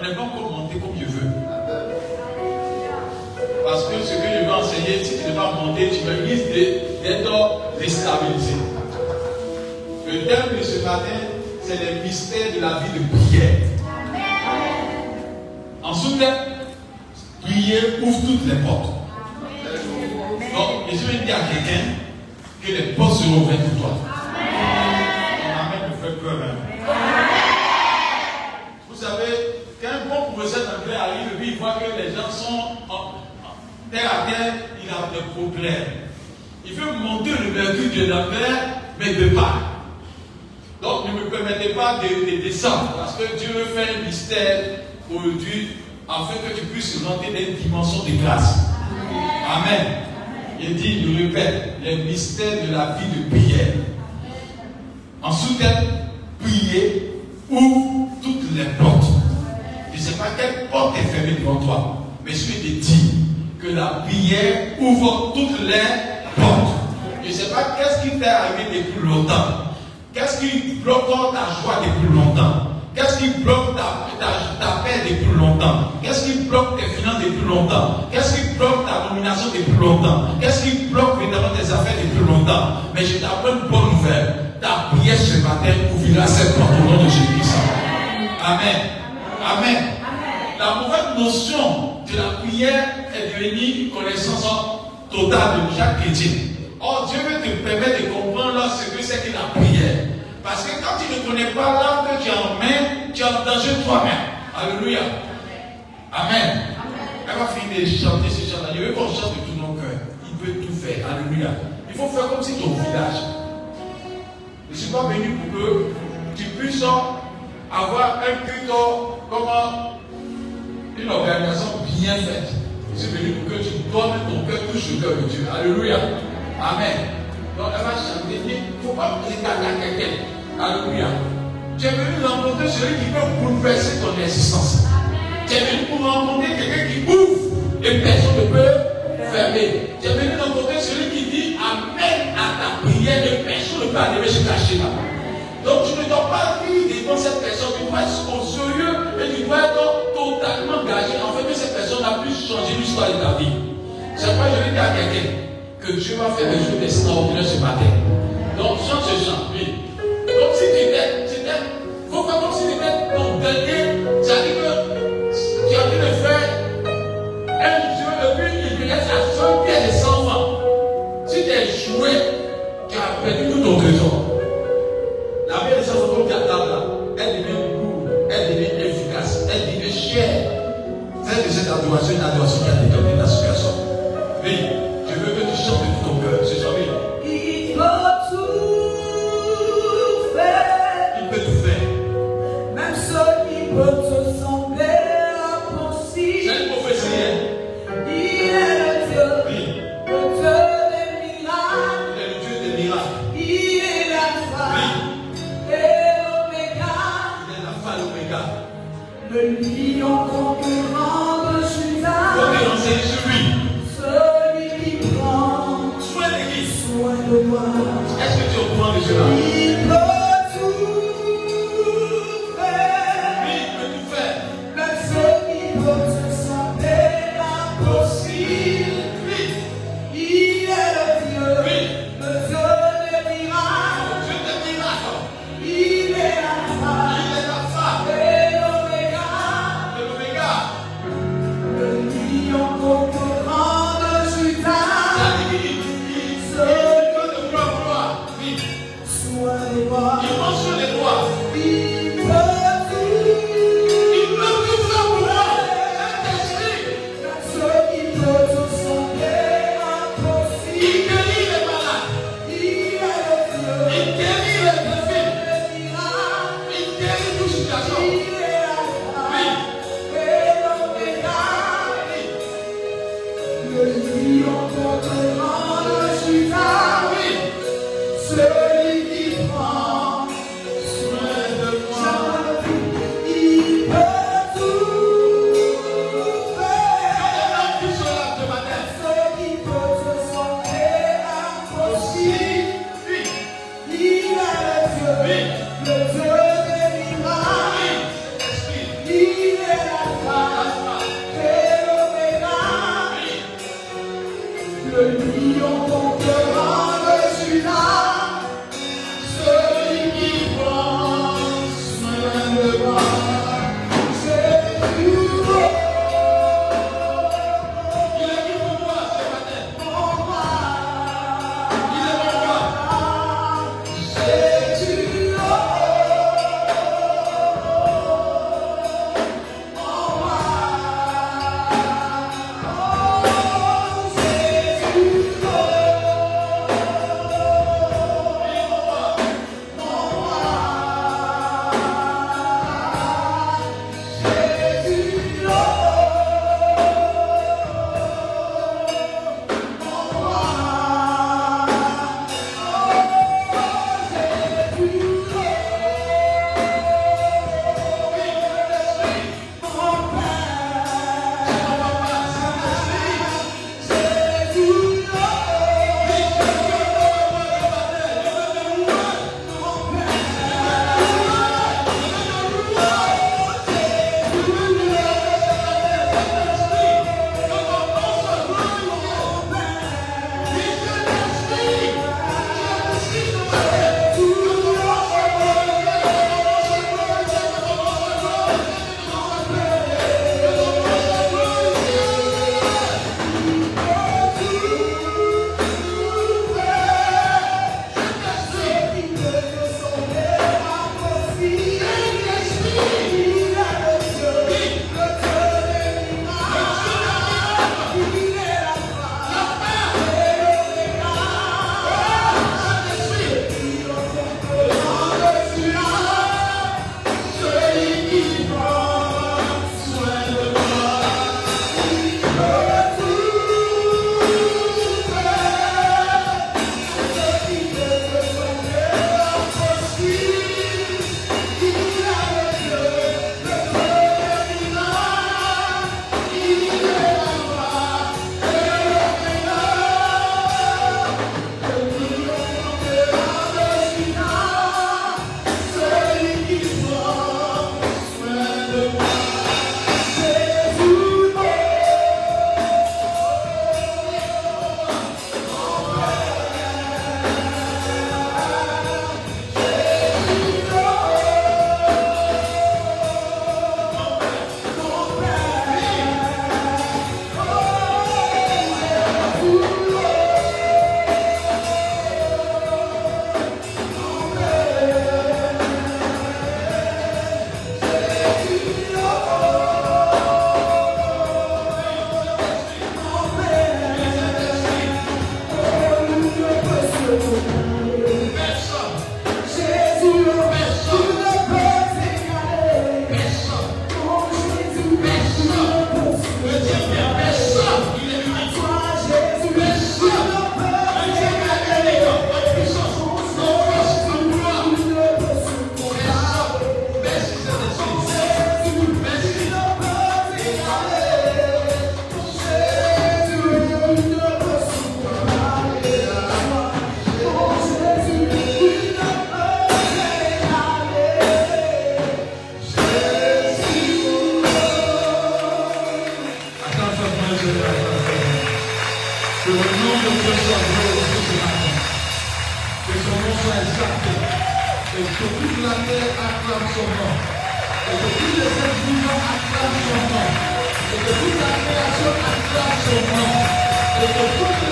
on n'est pas encore monté comme je veux. Parce que ce que je veux enseigner, si tu ne vas pas monter, tu me risques d'être déstabilisé. Le thème de ce matin, c'est les mystères de la vie de prière. En sous-thème, prier ouvre toutes les portes. Donc, je vais dire à quelqu'un que les portes seront ouvertes pour toi. Amen me fait peur. hein. Vous savez, quand un bon professeur d'anglais il voit que les gens sont terre à terre, il a des problèmes. Il veut monter le mercure de l'enfer, mais de pas. Donc ne me permettez pas de, de descendre, parce que Dieu veut faire un mystère aujourd'hui, afin que tu puisses rentrer dans une dimension de grâce. Amen. Il dit, il répète, les mystères de la vie de prière. En sous-thème, prier ouvre toutes les portes. Quelle porte est fermée devant toi, mais je te dire que la prière ouvre toutes les portes. Je ne sais pas qu'est-ce qui t'est arrivé depuis longtemps. Qu'est-ce qui bloque ta joie depuis longtemps? Qu'est-ce qui bloque ta, ta- ta paix depuis longtemps? Qu'est-ce qui bloque tes finances depuis longtemps? Qu'est-ce qui bloque ta nomination depuis longtemps? Qu'est-ce qui bloque évidemment tes affaires depuis longtemps? Mais je t'apprends une bonne nouvelle. Ta prière ce matin ouvrira cette porte au nom de Jésus-Christ. Amen. Amen. La mauvaise notion de la prière est devenue une connaissance totale de chaque chrétien. Or, Dieu veut te permettre de comprendre ce que c'est que la prière. Parce que quand tu ne connais pas l'âme que tu as en main, tu es en danger toi-même. Alléluia. Amen. Elle va finir de chanter ce chant-là. Je veux qu'on chante de tout nos cœurs. Il peut tout faire. Alléluia. Il faut faire comme si ton village. Je ne suis pas venu pour que tu puisses avoir un culte comme une organisation bien faite. Je suis venu pour que tu donnes ton cœur, touche le cœur de Dieu. Alléluia. Amen. Donc elle va chanter. Il ne faut pas regarder à quelqu'un. Alléluia. Tu es venu rencontrer celui qui peut bouleverser ton existence. Tu es venu pour rencontrer quelqu'un qui ouvre et personne ne peut fermer. Tu es venu rencontrer celui qui dit Amen à ta prière et personne ne peut arriver se cacher là. Donc tu ne dois pas vivre devant cette personne, tu dois être sérieux et tu dois être C'est pourquoi je dire à quelqu'un que Dieu va faire des choses extraordinaires ce matin. Donc chante ce chant, oui. Comme si tu étais, il faut faire comme si tu étais ton dernier, c'est-à-dire que tu as envie de faire un jeu de but, il reste à 100 pieds de 100 francs. Si tu es joué, tu as perdu tout ton trésor. La vie de cette photo qui attend là, elle devient lourde, elle devient efficace, elle devient chère. Fais de cette adoration une adoration qui a déterminé. Oui, Et que tous les vivants acclament son nom. Et que toute la création acclame son nom. Et que tous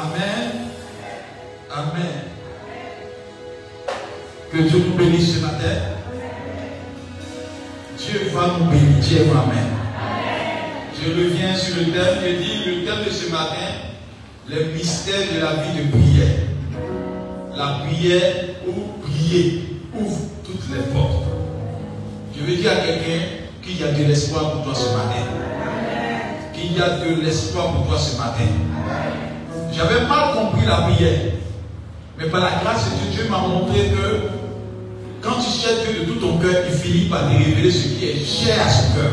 Amen. Amen. Que Dieu nous bénisse ce matin. Dieu va nous bénir. Dieu, Amen. Je reviens sur le thème. Je dis le thème de ce matin, le mystère de la vie de prière. La prière ou prier ouvre toutes les portes. Je veux dire à quelqu'un qu'il y a de l'espoir pour toi ce matin. Qu'il y a de l'espoir pour toi ce matin. J'avais mal compris la prière. Mais par la grâce de Dieu, Dieu m'a montré que quand tu cherches Dieu de tout ton cœur, il finit par te révéler ce qui est cher à son cœur.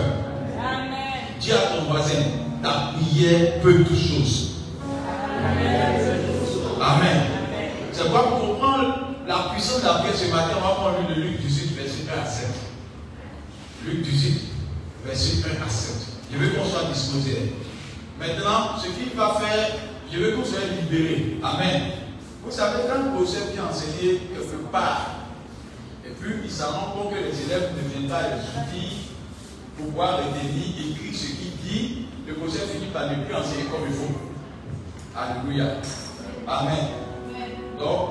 Dis à ton voisin, ta prière peut toutes choses. Amen. C'est quoi pour comprendre la puissance de la prière ce matin, on va prendre le Luc 18, verset 1 à 7. Luc 18, verset 1 à 7. Je veux qu'on soit disposé. Maintenant, ce qu'il va faire, je veux qu'on soit libéré. Amen. Vous savez, quand le professeur vient enseigner quelque part, et puis il s'en rend compte que les élèves ne viennent pas les outils pour pouvoir retenir, écrire ce qu'il dit, le professeur finit par ne plus enseigner comme il faut. Alléluia. Amen. Donc,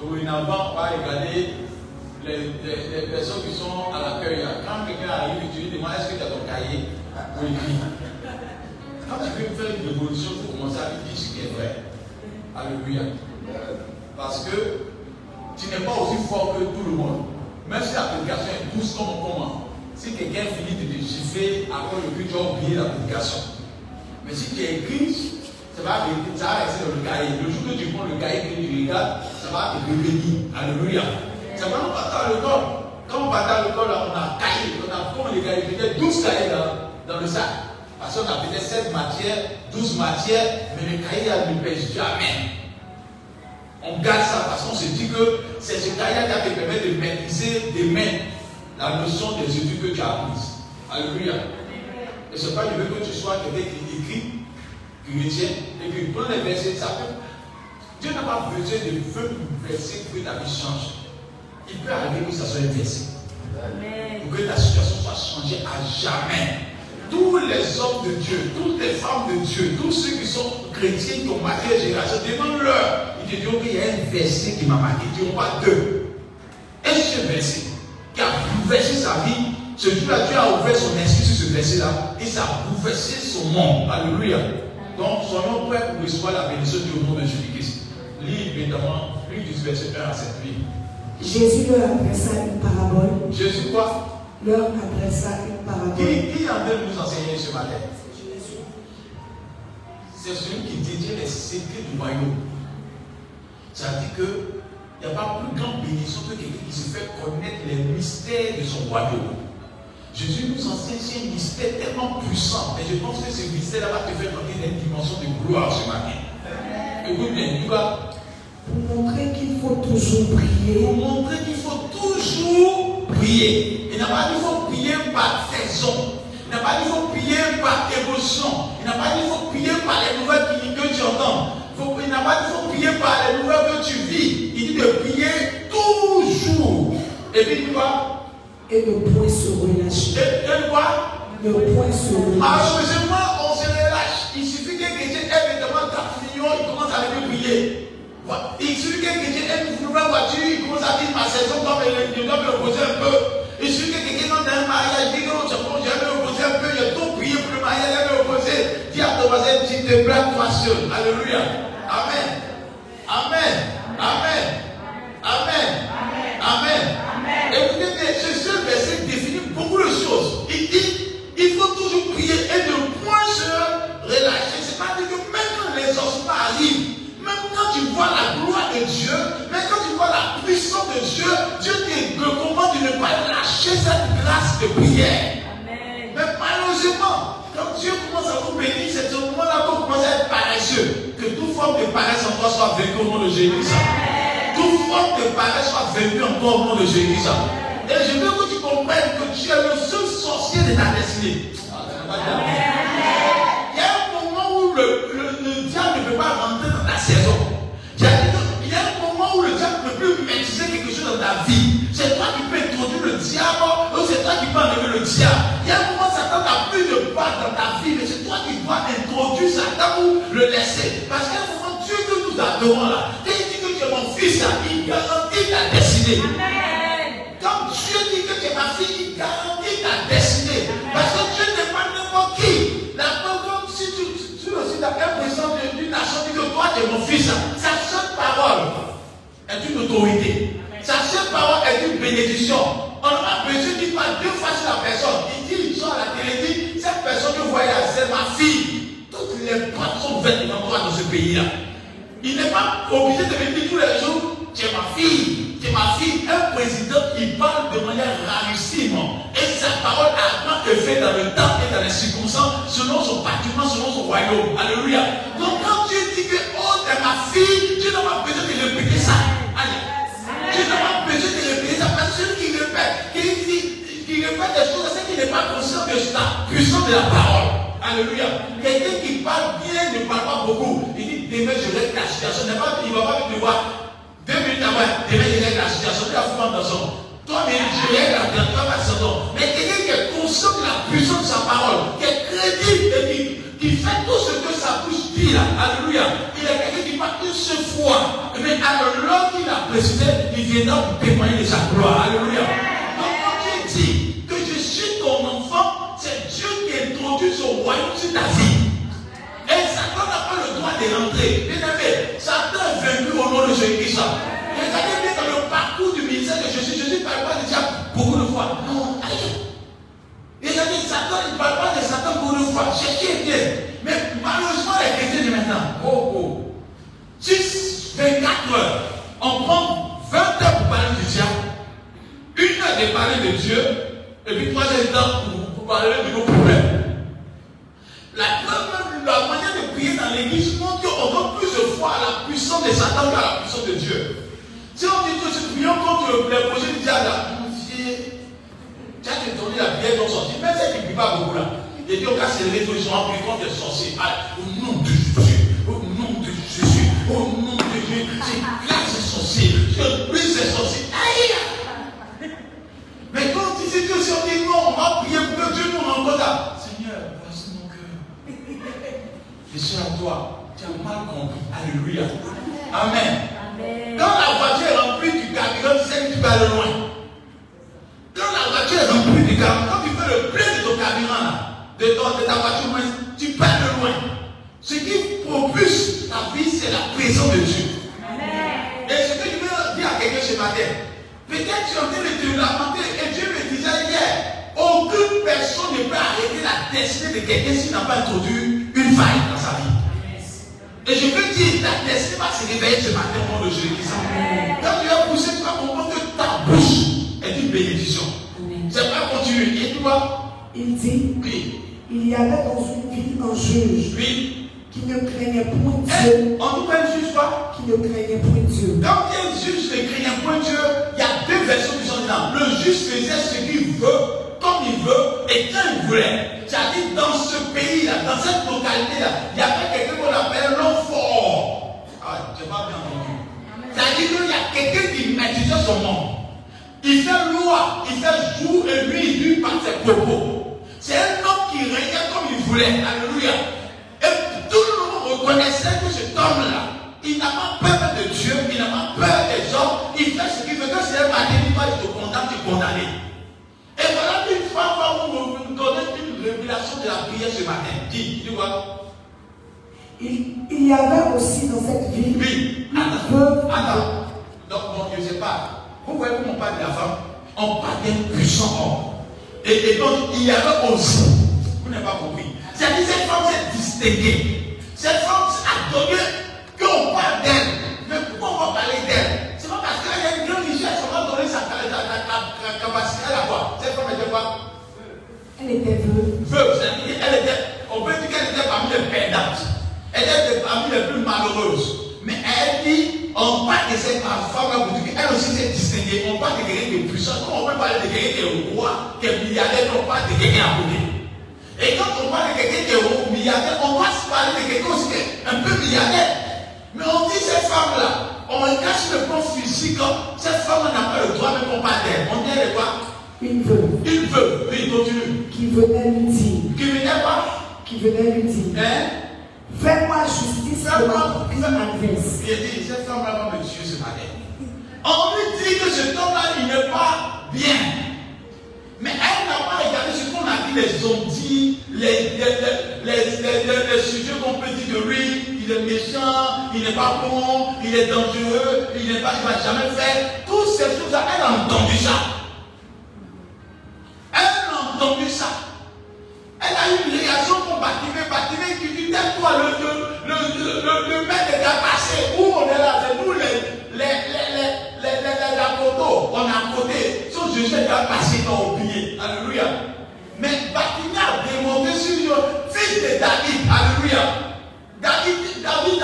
dorénavant, on va regarder les, les- personnes qui sont à l'accueil. Quand quelqu'un arrive tu lui demandes est-ce que tu as ton cahier pour écrire Quand tu veux faire une révolution, il faut commencer à dire ce qui est vrai. Alléluia. Parce que tu n'es pas aussi fort que tout le monde. Même si la est douce comme on commence. Si quelqu'un finit de te gifler après le but, tu as oublié la. Mais si tu écris, ça ça va rester dans le cahier. Le jour que tu prends le cahier que tu regardes, ça va te revenir. Alléluia. C'est quand on partait à l'école. Quand on partait à l'école, on a cahier. On a comme les cahiers, peut-être 12 cahiers dans, dans le sac. Parce qu'on a peut-être 7 matières, 12 matières, mais le cahier ne pèse jamais. On garde ça parce qu'on se dit que c'est ce cahier qui te permet de maîtriser des mains la notion des études que tu as apprises. Alléluia. Et c'est pas le veux que tu sois quelqu'un qui écrit, qui retient, et puis prends les versets, ça peut. Dieu n'a pas besoin de 20 versets pour que ta vie change. Il peut arriver que ça soit un verset. Pour que ta situation soit changée à jamais. Tous les hommes de Dieu, toutes les femmes de Dieu, tous ceux qui sont chrétiens, qui ont marqué la génération, demande-leur. Ils te diront qu'il y a un verset qui m'a marqué. Ils diront pas deux. Et ce verset qui a bouleversé sa vie, ce jour-là, Dieu a ouvert son esprit sur ce verset-là et ça a bouleversé son monde. Alléluia. Donc, soyons prêts pour recevoir la bénédiction du nom de Jésus-Christ. Lis immédiatement, lis du verset 1 à 7. Lis. Jésus leur adressa une parabole. Jésus quoi? Leur adressa une parabole. Qui, qui est en train de nous enseigner ce matin? C'est celui qui détient les secrets du royaume. Ça dit que il n'y a pas plus grande bénédiction que quelqu'un qui se fait connaître les mystères de son royaume. Jésus nous enseigne un mystère tellement puissant. Et je pense que ce mystère-là va te faire entrer dans une dimension de gloire ce matin. Écoute bien, tu vas Pour montrer qu'il faut toujours prier. pour montrer qu'il faut toujours prier. Il n'a pas dit qu'il faut prier par saison. Il n'a pas dit qu'il faut prier par émotion. Il n'a pas dit qu'il faut prier par les nouvelles que tu entends. Il n'a pas dit qu'il faut prier par les nouvelles que tu vis. Il dit de prier toujours. Et puis tu vois, Et ne point se relâcher. et, et quoi Ne point se relâcher. Malheureusement, on se relâche. Il suffit qu'un chrétien ait 4 millions, il commence à lever prier. Voilà. Il suffit qu'un chrétien ait une nouvelle voiture, il commence à dire ma saison doit me, je dois me reposer un peu. Il suffit que quelqu'un dans un mariage, dit que c'est bon, je vais me reposer un peu, j'ai tout prié pour le mariage, je vais me reposer. Dis à ton voisin, s'il te plaît, toi seul. Alléluia. Amen. Amen. Amen. Amen. Amen. Écoutez bien, ce seul verset définit beaucoup de choses. Il dit, il faut toujours prier et ne point se relâcher. C'est-à-dire que même quand les ossements arrivent, même quand tu vois la gloire de Dieu, de Dieu, Dieu te recommande de ne pas lâcher cette grâce de prière. Amen. Mais malheureusement, quand Dieu commence à vous bénir, c'est ce moment-là que vous commencez à être paresseux. Que toute forme de paresse en toi soit vécue au nom de Jésus. Toute forme de paresse soit vécue encore au nom de Jésus. Et je veux que tu comprennes que tu es le seul sorcier de ta destinée. Il y a un moment où le ne peut pas rentrer dans ta saison. Il y a un moment où le diable ne peut plus maîtriser quelque chose dans ta vie. C'est toi qui peux introduire le diable ou c'est toi qui peux enlever le diable. Il y a un moment, Satan n'a plus de part dans ta vie, mais c'est toi qui dois introduire Satan ou le laisser. Parce qu'à un moment, Dieu que nous adorons là, quand il dit que tu es mon fils il garantit ta destinée. Tu es mon fils, sa seule parole est une autorité. Sa seule parole est une bénédiction. On pas besoin de pas deux fois sur la personne. Il dit, il sort à la télé, dit, cette personne que vous voyez c'est ma fille. Toutes les portes sont ouvertes dans ce pays-là. Il n'est pas obligé de me dire tous les jours, es ma fille, es ma fille. Un président, il parle de manière rarissime. Et sa parole a grand effet dans le temps et dans les circonstances, selon son bâtiment, selon son royaume. Alléluia. Donc quand Dieu dit que, fille, tu n'as pas besoin de répéter ça? Allez. Tu n'as pas besoin de répéter ça? Parce que celui qui répète, qui, dit, qui répète des choses, c'est qu'il n'est pas conscient de la puissance de la parole. Alléluia. Quelqu'un qui parle bien ne parle pas beaucoup. Il dit, demain je règle la situation. Il ne va pas me voir. Deux minutes après, demain je règle la situation. Tu as fumé dans son. Toi, mais je règle la situation. Mais quelqu'un qui est conscient de la puissance de sa parole, qui est crédible qui, qui fait tout ce Alléluia. Il est quelqu'un qui parle une seule fois. Mais alors, l'homme qu'il a précisé, il viendra pour témoigner de sa gloire. Alléluia. Donc, quand Dieu dit que je suis ton enfant, c'est Dieu qui introduit son royaume sur ta vie. Et Satan n'a pas le droit de rentrer. Bien aimé, Satan est vaincu au nom de Jésus-Christ. Regardez bien dans le parcours du ministère de Jésus. Jésus parle pas diable beaucoup de fois. Non. Regardez, Satan, il ne parle pas de Satan beaucoup de fois. Cherchez bien. Mais malheureusement, les chrétiens de maintenant, oh, oh. 6, 24 heures. On prend 20 heures pour parler du diable. Une heure de parler de Dieu. Et puis trois heures temps pour, pour parler de nos problèmes. La manière de prier dans l'église montre qu'on donne plus de foi à la puissance de Satan qu'à la puissance de Dieu. Si on dit que nous prions contre les projets du diable, tu as donné la prière non sorcier. Même ceux qui ne prient pas beaucoup là. Et puis on casse les réseaux, ils sont en contre les sorciers. Ah, au nom de Jésus, au nom de Jésus, au nom de Jésus, c'est classe ces sorciers, je brise ces sorciers. Aïe! Mais quand dit c'est Dieu, si on dit non, on va prier pour que Dieu nous rencontre là. Seigneur, voici mon cœur. Je suis à toi. Tu as mal compris. Alléluia. Amen. Amen. Quand la voiture est remplie du carburant, tu sais que tu vas aller loin. Quand la voiture est remplie du carburant, quand tu fais le plein de ton carburant, là, de, ton- de ta voiture, tu pars de loin. Ce qui propulse ta vie, c'est la présence de Dieu. Amen. Et ce que je veux dire à quelqu'un ce matin, peut-être tu es en train de te lamenter et Dieu me disait hier, aucune personne ne peut arrêter la destinée de quelqu'un s'il n'a pas introduit une faille dans sa vie. Et je veux dire, ta destinée va se réveiller ce matin au nom de Jésus-Christ. Quand tu vas pousser, tu vas comprendre il y avait dans une ville un juge oui. qui ne craignait point Dieu, on nous même juge pas. qui ne craignait point Dieu. Quand il y a un juge ne craignant point Dieu, il y a deux versions qui sont dedans. Le juge faisait ce qu'il veut, comme il veut et quand il voulait. C'est-à-dire dans ce pays-là, dans cette localité-là, il y avait quelqu'un qu'on appelle l'homme fort. Ah, n'ai pas bien entendu. C'est-à-dire qu'il y a quelqu'un qui maîtrisait son monde. Il fait loi, il fait jour et nuit, lui par ses propos. C'est un homme qui régnait comme il voulait. Alléluia. Et tout le monde reconnaissait que cet homme-là, il n'a pas peur de Dieu, il n'a pas peur des hommes, il fait ce qu'il veut. Quand c'est un matin, il va te condamner, tu es condamné. Et voilà une fois, quand vous me donnez une révélation de la prière ce matin. Dis, dis quoi? Il, il y avait aussi dans cette ville Oui, attends, attends. Donc, bon, je ne sais pas. Vous voyez comment on parle de la femme On parle d'un puissant homme. Et, donc, il y avait aussi, vous n'avez pas compris, c'est-à-dire cette femme s'est distinguée. Cette femme a donné qu'on parle d'elle. Mais pourquoi on va parler d'elle? C'est pas parce qu'elle a une grande richesse, on va donner sa capacité à la voir. Cette femme était quoi? Elle était veuve. Veuve, c'est-à-dire, elle était, on peut dire qu'elle était parmi les perdantes. Elle était parmi les plus malheureuses. Mais elle dit, on parle de cette femme-là pour dire qu'elle aussi s'est distinguée. On parle de quelqu'un est puissant. Quand on peut parler de quelqu'un qui est roi, qui est milliardaire, on parle de quelqu'un à côté. Et quand on parle de quelqu'un qui est milliardaire, on va se parler de quelqu'un aussi qui est un peu milliardaire. Mais on dit cette femme-là, on cache le plan physique. Cette femme n'a pas le droit de comparer. On dit elle quoi? Une veuve Une veuve. Oui, continue. qui venait lui dire, Qui venait pas qui venait lui dire, Hein? Fais-moi justice de ma adverse. Il dit, cette femme-là va me tuer ce matin. On lui dit que cet homme-là, il n'est pas bien. Mais elle n'a pas regardé ce qu'on a dit, les ont dit, les, les, les, les, les- les sujets qu'on peut dire de lui. Il est méchant, il n'est pas bon, il est dangereux, il n'est pas, il va jamais faire. Toutes ces choses-là, elle a entendu ça. Elle a entendu ça. Elle a eu une réaction pour Batimé. Batimé qui dit Tais-toi, le, le, le, le, le, le maître est à passer. Où on est là C'est nous les, les. On est à côté. Son Jésus est à passer dans le pied. Alléluia. Mais Batimé a démontré sur lui, fils de David. Alléluia. David, David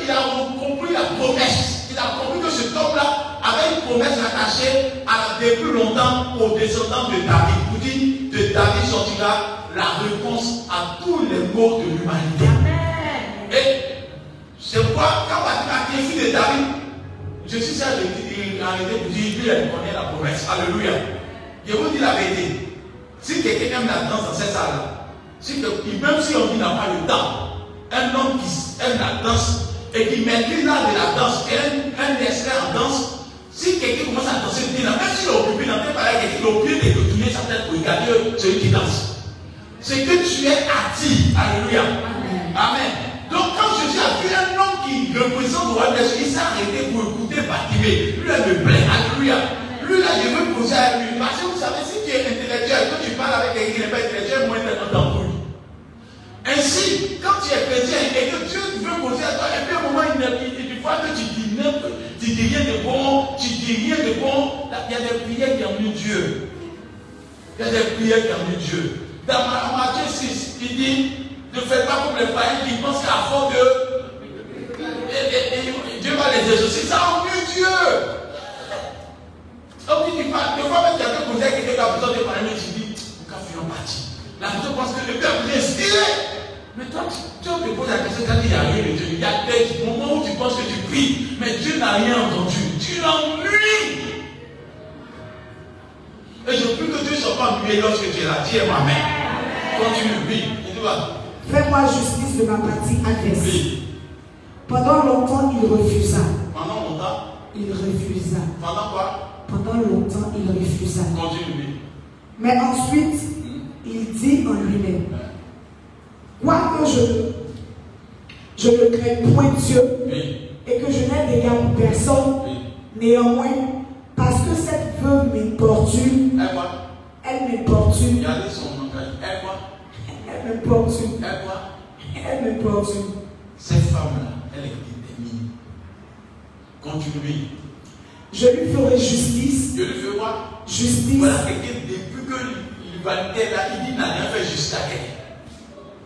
qu'il a compris la promesse. Il a compris que cet homme-là avait une promesse attachée depuis longtemps aux descendants de David. Vous dites, de David sortira la réponse à tous les maux de l'humanité. Et c'est pourquoi, quand qui est fils de David, dis, en réalité, vous dites, lui, il connaît la promesse. Alléluia. Je vous dis la vérité. Si quelqu'un aime la danse dans cette salle-là, si même si on dit n'a pas le temps, un homme qui aime la danse et qui maîtrise l'art de la danse, et un, un expert en danse, si quelqu'un commence à danser, il dit, là, même s'il est occupé, dans tel palais, quelqu'un est obligé de tourner sa tête pour regarder celui qui danse. C'est que tu es actif. Alléluia. Amen. Donc quand Jésus a vu un homme qui représente le roi cieux, il s'est arrêté pour écouter Batimé. Lui, elle me plaît. Alléluia. Lui, là, je veux poser à lui. Parce que vous savez, si tu es intellectuel, quand tu parles avec quelqu'un qui n'est pas intellectuel, moins d'embrouille. Ainsi, quand tu es chrétien et que Dieu veut poser à toi, et puis à un moment, il, il, il voit que tu dis n'importe tu dis rien de bon, tu dis rien de bon, il y a des prières qui ont mis Dieu. Il y a des prières qui ont mis Dieu. Dans Ma- Matthieu 6, il dit, ne faites pas comme les païens qui pensent qu'à force de... et- Dieu va les exaucer. Ça a mis Dieu. Donc il dit pas, des fois quelqu'un quelqu'un qui a besoin de parler, tu dis, pourquoi tu es parti La personne pense que le peuple est inspiré. Mais toi, tu, tu te poses la question, quand il n'y a rien de Dieu, il y a des moments où tu penses que tu pries, mais Dieu n'a rien entendu. Tu l'ennuies. Et je prie que Dieu ne soit pas ennuyé lorsque tu es là. Dis Amen. Continue, oui. Et tu vas. Fais-moi justice de ma partie adverse. Oui. Pendant longtemps, il refusa. Pendant longtemps? Il refusa. Pendant quoi? Pendant longtemps, il refusa. Continue, oui. Mais ensuite, il dit en lui-même, quoique je, je ne crains point Dieu Oui. et que je n'ai d'égard pour personne, Oui. néanmoins, parce que cette veuve m'importune, Elle m'importune, Regardez son langage. Elle m'importune, Elle m'importune. Cette femme-là, elle est déterminée. Continue. Je lui ferai justice, Je lui quoi? Justice, Voilà quelqu'un, depuis que l'humanité là, il dit n'a rien fait jusqu'à elle.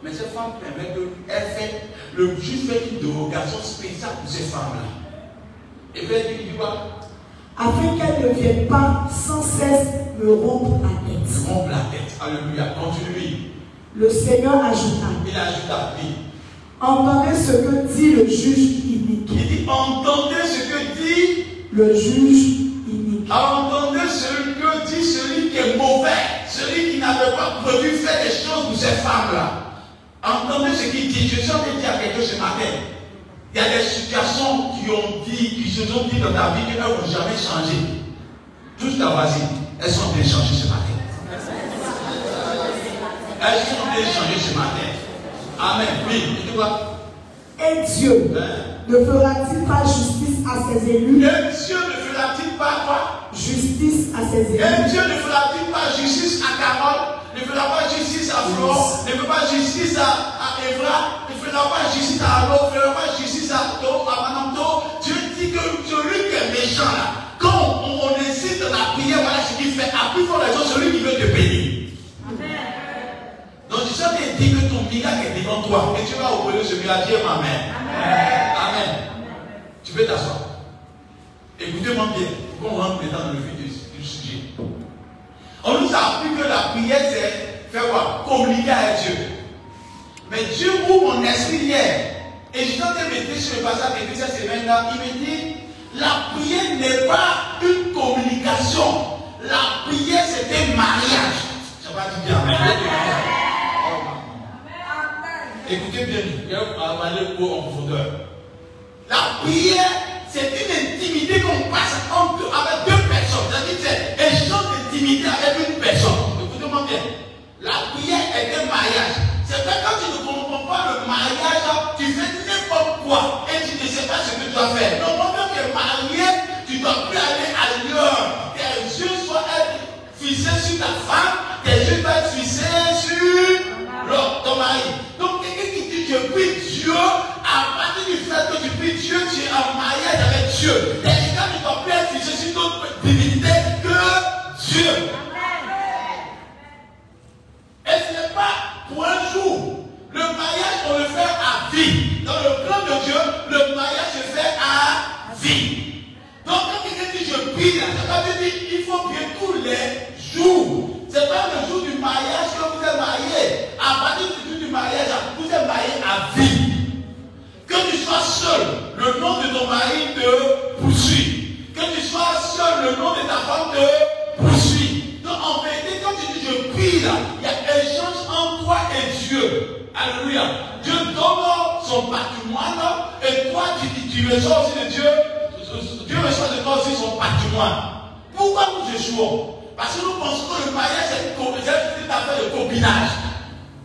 Mais cette femme permet que elle fait, le juge fait une dérogation spéciale pour cette femme-là. Et puis elle dit quoi? Afin qu'elle ne vienne pas sans cesse me rompre la tête. Rompe la tête. Alléluia. Continue. Le Seigneur ajouta, Il ajouta, oui. entendez ce que dit le juge inique. Il dit, entendez ce que dit, Le juge inique. entendez ce que dit celui qui est mauvais, celui qui n'avait pas prévu faire des choses pour cette femme-là. Entendez ce qu'il dit. Je suis en train de dire à quelqu'un ce matin. Il y a des situations qui ont dit, qui se sont dit dans ta vie qu'elles n'ont jamais changé. Touche ta voisine, elles sont en train de changer ce matin. Elles sont en train de changer ce matin. Amen. Oui, tu vois. Et Dieu Hein? ne fera-t-il pas justice à ses élus? Et Dieu ne fera-t-il pas quoi Justice à ses Et élus. Dieu ne fera-t-il pas justice à Carole Ne fera pas justice à Flore Ne fera pas justice à, à Evra Ne fera pas justice à Allo Ne fera pas justice à To, à Mananto Dieu dit que celui qui est méchant là, quand on, on insiste dans la prière, voilà ce qu'il fait. À plus fort raison, celui qui veut te bénir. Donc je de dire que ton miracle est devant toi. Et tu vas opérer ce miracle. Dis Amen. Amen. Tu peux t'asseoir. Écoutez-moi bien, qu'on rentre dans le vif du, sujet. On nous a appris que la prière, c'est faire quoi? Communiquer avec Dieu. Mais Dieu ouvre mon esprit hier. Et je train de méditer sur le passage depuis cette semaine-là. Il me dit la prière n'est pas une communication. La prière, c'est un mariage. Je pas dit bien. Écoutez bien, on va aller en profondeur. La prière, c'est une intimité qu'on passe entre, avec deux personnes. C'est-à-dire c'est un échange d'intimité avec une personne. Écoutez-moi bien. La prière est un mariage. C'est que quand tu ne comprends pas le mariage, tu fais n'importe quoi et tu ne sais pas ce que tu dois faire. Normalement, tu es marié, tu ne dois plus aller ailleurs. Tes yeux soient être fixés sur ta femme, tes yeux doivent être fixés sur ton mari. Donc, quelqu'un qui dit je prie Dieu, à partir fait que tu Dieu, tu es en mariage avec Dieu. Tu ne dois plus être fixé sur d'autres divinités que Dieu. Et ce n'est pas pour un jour. Le mariage, on le fait à vie. Dans le plan de Dieu, le mariage se fait à vie. Donc quand quelqu'un dit je prie, ça veut dire qu'il faut prier tous les jours. Ce n'est pas le jour du mariage que vous êtes marié. À partir du jour du mariage, vous êtes marié à vie. Que tu sois seul, le nom de ton mari te poursuit. Que tu sois seul, le nom de ta femme te poursuit. Donc en vérité, quand tu dis je prie là, il y a un échange entre toi et Dieu. Alléluia. Dieu donne son patrimoine et toi tu, tu reçois aussi de Dieu. Dieu reçoit de toi aussi son patrimoine. Pourquoi nous échouons? Parce que nous pensons que le mariage c'est une affaire de copinage.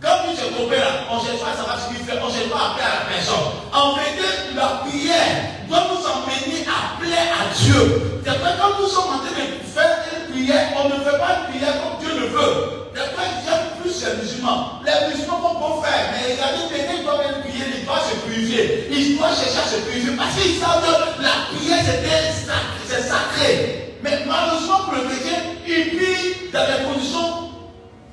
Comme nous se copains là, on ne cherche pas ce qu'il fait, on ne cherche pas à à la personne. En vérité, la prière doit nous emmener à plaire à Dieu. Vrai, quand nous sommes en train de faire une prière, on ne fait pas une prière comme Dieu le veut. D'après, j'aime plus les musulmans. Les musulmans vont pas faire, mais regardez, ils doivent même prier, ils doivent se purifier. Ils doivent chercher à se purifier parce qu'ils savent que la prière c'est sacré. Mais malheureusement pour le chrétien, il prie dans des conditions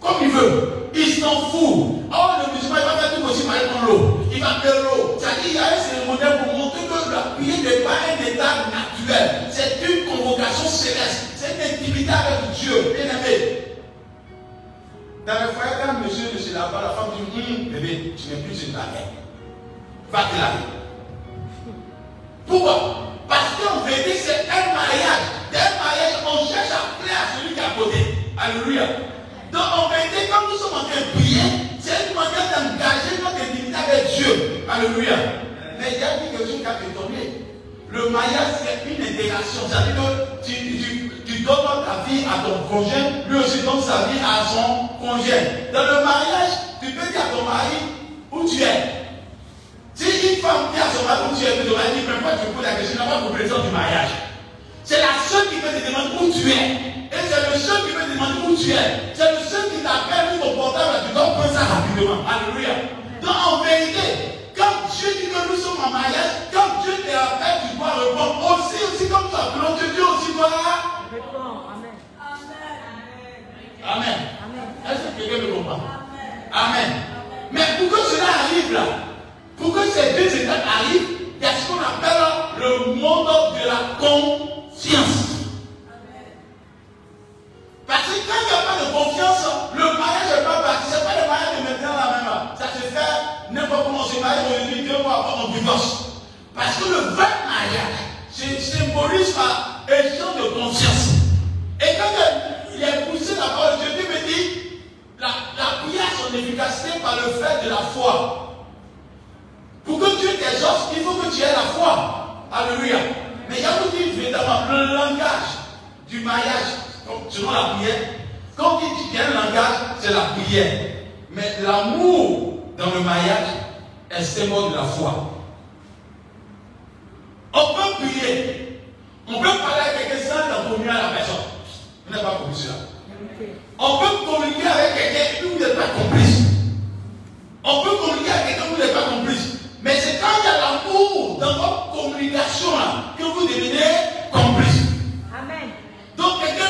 comme il veut. Il s'en fout. Or, le musulman, il va faire tout possible aller l'eau. Il va faire l'eau. C'est-à-dire, qu'il y a un cérémonial pour montrer que la prière n'est pas un état naturel. C'est une convocation céleste. C'est une intimité avec Dieu. Bien aimé. Dans le foyer, quand monsieur ne se lave pas, la femme dit hum, bébé, tu n'es plus une laver. Va te laver. Pourquoi? Parce qu'en vérité, c'est un mariage. Dans un mariage, on cherche à plaire à celui qui à côté. Alléluia. Donc en vérité, quand nous sommes en train de prier, c'est une manière d'engager notre intimité avec Dieu. Alléluia. Mais il y a une chose qui a étonné. Le mariage, c'est une intégration. C'est-à-dire que tu, donnes ta vie à ton conjoint, lui aussi donne sa vie à son conjoint. Dans le mariage, tu peux dire à ton mari où tu es? Si une femme dit à son mari où tu es, tu devrais dire, même pas tu poses la question, n'a pas présent du mariage. C'est la seule qui peut te demander où tu es. Et c'est le seul qui peut te demander où tu es. C'est le seul qui t'appelle pour ton portable, tu dois prendre ça rapidement. Alléluia. Donc en vérité, quand Dieu dit que nous sommes en mariage, quand Dieu te appelle, tu dois répondre. Aussi, aussi comme ça, appelons Dieu, aussi doit répondre. Amen. Amen. Amen. Est-ce que quelqu'un me comprend? Amen. Mais pour que cela arrive là, pour que ces deux étapes arrivent, il y a ce qu'on appelle le monde de la confiance. Parce que quand il n'y a pas de confiance, le mariage n'est pas parti. Ce n'est pas le mariage de maintenant la même. Ça se fait n'importe comment se marie aujourd'hui, deux mois avant on divorce. Parce que le vrai mariage symbolise par échange de conscience. Et quand il est poussé la parole de Dieu, me dit la, la prière son efficacité par le fait de la foi. Pour que Dieu t'exauce, il faut que tu aies la foi. Alléluia. Mais tout dit évidemment le langage du mariage selon la prière, quand il dit qu'il y a un langage, c'est la prière. Mais l'amour dans le mariage est symbole de la foi. On peut prier. On peut parler avec quelqu'un sans communier à la personne. Vous n'avez pas compris cela. On peut communiquer avec quelqu'un et vous n'êtes pas complice. On peut communiquer avec quelqu'un vous n'êtes pas complice. Mais c'est quand il y a l'amour dans votre communication là, que vous devenez complice. Donc quelqu'un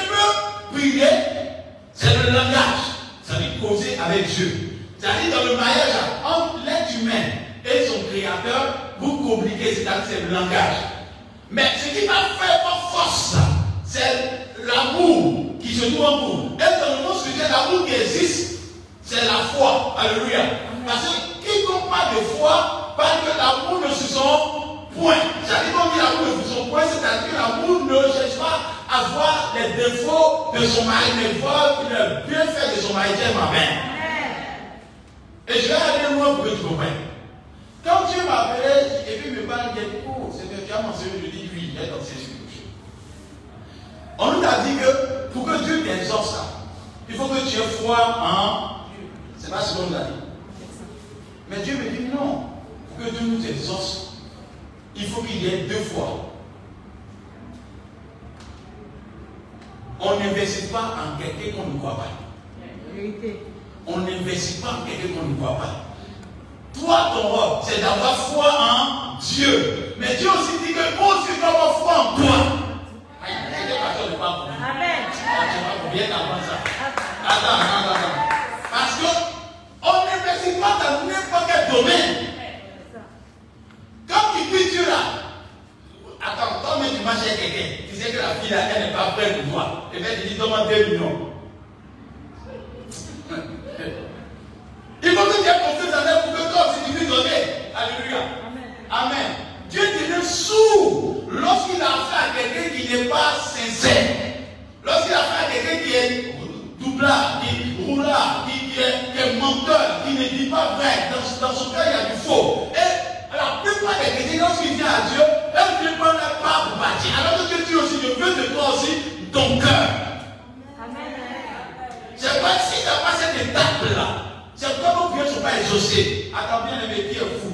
langage. Ça veut causer avec Dieu. C'est-à-dire dans le mariage entre l'être humain et son créateur, vous communiquer, c'est-à-dire c'est le langage. Mais ce qui va faire ma force, c'est l'amour qui se trouve en vous. Et dans le monde spirituel, l'amour qui existe, c'est la foi? Alléluia. Parce que quiconque parle de foi parle que l'amour ne se son point. Qu'on dit l'amour ne son point, c'est-à-dire que l'amour ne cherche pas à voir les défauts de son mari, mais voir le bienfait de son mari. Tiens ma main. Et je vais aller loin pour que tu comprennes. Quand Dieu m'appelait et puis me parle, il dit, oh, c'est que tu as mentionné, je dis oui, il est dans ses yeux. On nous a dit que pour que Dieu t'exauce, il faut que tu aies foi en Dieu. C'est pas ce qu'on nous a dit. Mais Dieu me dit non. Pour que Dieu nous exauce, il faut qu'il y ait deux fois. On n'investit pas en quelqu'un qu'on ne croit pas. On n'investit pas en quelqu'un qu'on ne croit pas. Toi, ton rôle, c'est d'avoir foi en Dieu. Mais Dieu aussi dit que moi je dois avoir foi en toi. Amen. Attends, attends, attends. Parce qu'on n'investit pas dans n'importe quel domaine. Quand tu dis Dieu là, attends, quand même tu marches avec quelqu'un, tu sais que la fille là, elle n'est pas prête pour toi. Et bien tu dis, donne-moi 2 millions. Il faut que tu aies confiance en elle pour que toi aussi tu puisses donner. Alléluia. Amen. Dieu devient sourd lorsqu'il a affaire à quelqu'un qui n'est pas sincère. Lorsqu'il a affaire à quelqu'un qui est doublard, qui roulard, qui, qui, est, qui, est, menteur, qui ne dit pas vrai. Dans, dans son cœur, il y a du faux. Et la plupart des chrétiens, lorsqu'ils viennent à Dieu, elles ne prennent pas pour bâtir. Alors que Dieu dit aussi, je veux de toi aussi ton cœur. C'est pas si tu n'as pas cette étape-là. C'est pourquoi nos prières ne sont pas exaucées. Attends bien aimé, qui est fou?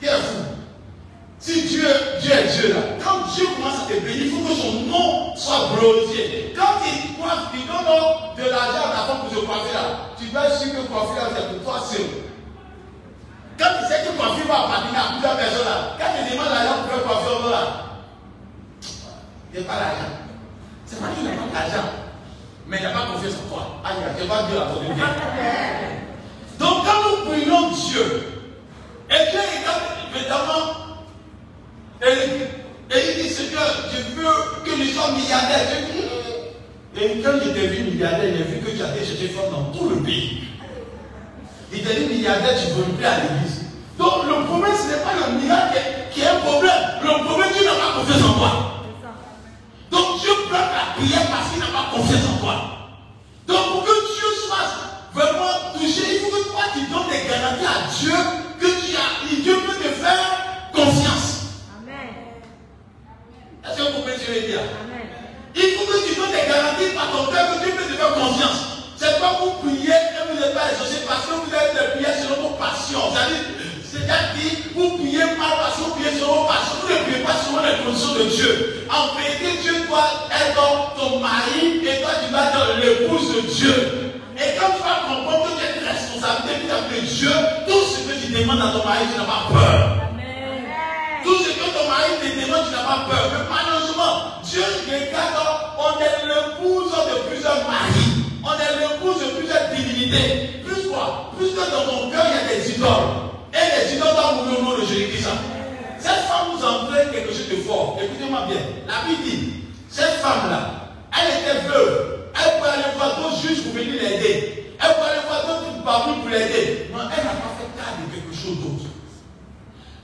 Qui est fou? Si Dieu, Dieu est Dieu là, quand Dieu commence à te bénir, il faut que son nom soit glorifié. Quand il coiffe, il donne de l'argent à la femme pour se coiffer là, tu dois sûr que coiffer là, c'est pour toi seul. Quand tu sais que coiffer va appartenir à plusieurs personnes là, quand tu demandes l'argent pour faire coiffer là, il n'y a pas l'argent. C'est pas qu'il n'y a pas d'argent mais il n'a pas confiance en toi. Aïe, je vais dire à ton bien. Donc quand nous prions Dieu, et Dieu est évidemment, et, il dit Seigneur, je veux que nous sois milliardaires. Et quand je t'ai vu milliardaire, j'ai vu que tu as chercher femme dans tout le pays. Il t'a dit milliardaire, tu ne plus à l'église. Donc le problème, ce n'est pas le miracle qui est un problème. Le problème, tu n'as pas confiance en toi. Donc Dieu bloque la prière parce qu'il n'a pas confiance en toi. Donc pour que Dieu soit vraiment touché, il faut que toi tu donnes des garanties à Dieu que tu as, Dieu peut te faire confiance. Amen. Est-ce que vous comprenez ce que je veux dire? Amen. Il faut que tu donnes des garanties par ton cœur que Dieu peut te faire confiance. C'est pas pour prier et vous n'êtes pas exaucé parce que vous êtes des prières selon vos passions. C'est-à-dire, c'est-à-dire, vous priez pas parce que vous priez selon vos passions. Vous ne priez pas selon les conditions de Dieu. En vérité, Dieu doit être ton mari et toi, tu vas être l'épouse de Dieu. Et quand tu vas comprendre que tu as une responsabilité vis-à-vis de Dieu, tout ce que tu demandes à ton mari, tu n'as pas peur. Tout ce que ton mari te demande, tu n'as pas peur. Mais malheureusement, Dieu regarde, on est l'épouse de plusieurs maris. On est l'épouse de plusieurs divinités. Plus quoi? Plus que dans ton cœur, il y a des idoles. Et les idoles doivent mourir au nom de Jésus-Christ. Cette femme nous entraîne quelque chose de fort. Écoutez-moi bien. La Bible dit, cette femme-là, elle était veuve. Elle pouvait aller voir d'autres juges pour venir l'aider. Elle pouvait aller voir d'autres parmi pour l'aider. Non, elle n'a pas fait cas de quelque chose d'autre.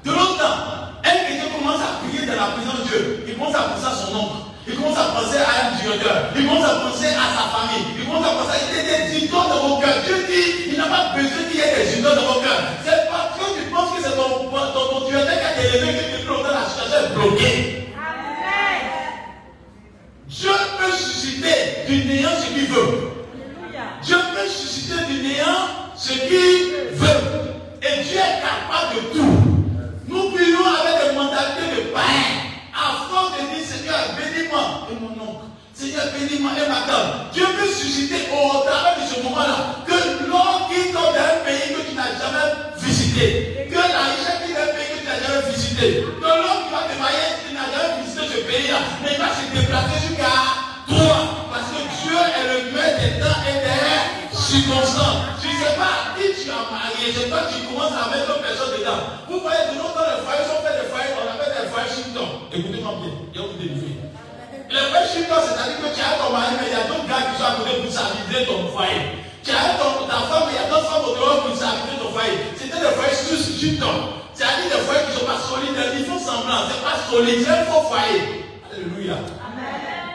De l'autre temps, elle commence à prier dans la présence de Dieu. Il commence à penser à son oncle. Il commence à penser à un directeur. Il commence à penser à sa famille. Il commence à penser à des idoles dans vos cœurs. Dieu dit, il n'a pas besoin qu'il y ait des idoles dans vos cœurs. C'est parce que tu penses que c'est ton, ton, ton directeur qui a élevé que depuis longtemps bloquée. Dieu peut susciter du néant ce qu'il veut. Dieu peut susciter du néant ce qu'il veut. Et Dieu est capable de tout. Nous prions avec des mentalités de. À force de dire Seigneur, bénis-moi et mon oncle. Seigneur, bénis-moi et ma dame. Dieu peut susciter au travers de ce moment-là que lorsqu'il tombe dans un pays que tu n'as jamais visité, que la richesse est dans un pays que tu n'as jamais visité, que l'homme qui va te marier, tu n'as pays-là, mais il va se déplacer jusqu'à toi. Parce que Dieu est le maître des temps et des circonstances. Je ne sais pas qui tu as à marier, c'est toi qui commences à mettre une personne dedans. Vous voyez, de nous, dans les foyers, on fait des foyers, on appelle des foyers chintons. Écoutez-moi bien, il y a vous délivrer. Les foyers chintons, c'est-à-dire que tu as ton mari, mais il y a d'autres gars qui sont à côté pour stabiliser ton foyer. Tu as ton, ta femme, il y a d'autres femmes au dehors pour stabiliser ton foyer. C'était des foyers chintons. C'est-à-dire des foyers qui ne sont pas solides, ils font semblant, c'est pas solide, c'est un faux foyer. Alléluia.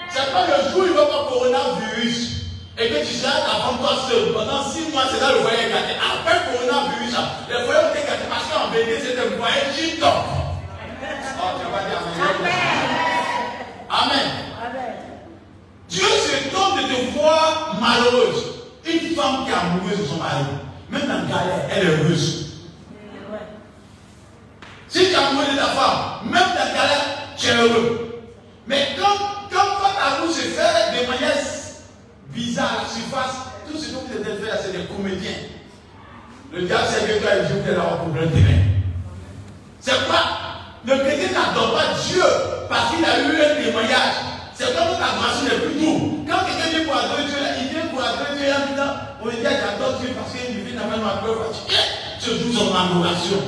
C'est pas le jour où il va pas coronavirus et que tu seras ta femme toi seul. Pendant six mois, c'est là le foyer gâté. Après le coronavirus, les foyers ont été gâtés parce qu'en vérité, c'est un foyer qui tu vas dire Amen. Amen. Amen. Dieu s'étonne de te voir malheureuse. Une femme qui est amoureuse de son mari, même dans galère, elle est heureuse. Si tu es amoureux de ta femme, même dans galère, tu es heureux. Mais quand, quand ta bouche se fait de manière bizarre la surface. Tout ce que vous êtes faire, c'est des comédiens. Le diable sait que toi et Dieu, vous allez avoir problème terrain. C'est pas. Le chrétien n'adore pas Dieu parce qu'il a eu un témoignage. C'est comme l'adoration n'est plus tout. Quand quelqu'un vient pour adorer Dieu, il vient pour adorer Dieu en disant On dit j'adore Dieu parce qu'il vient avec ma preuve. Je joue son adoration.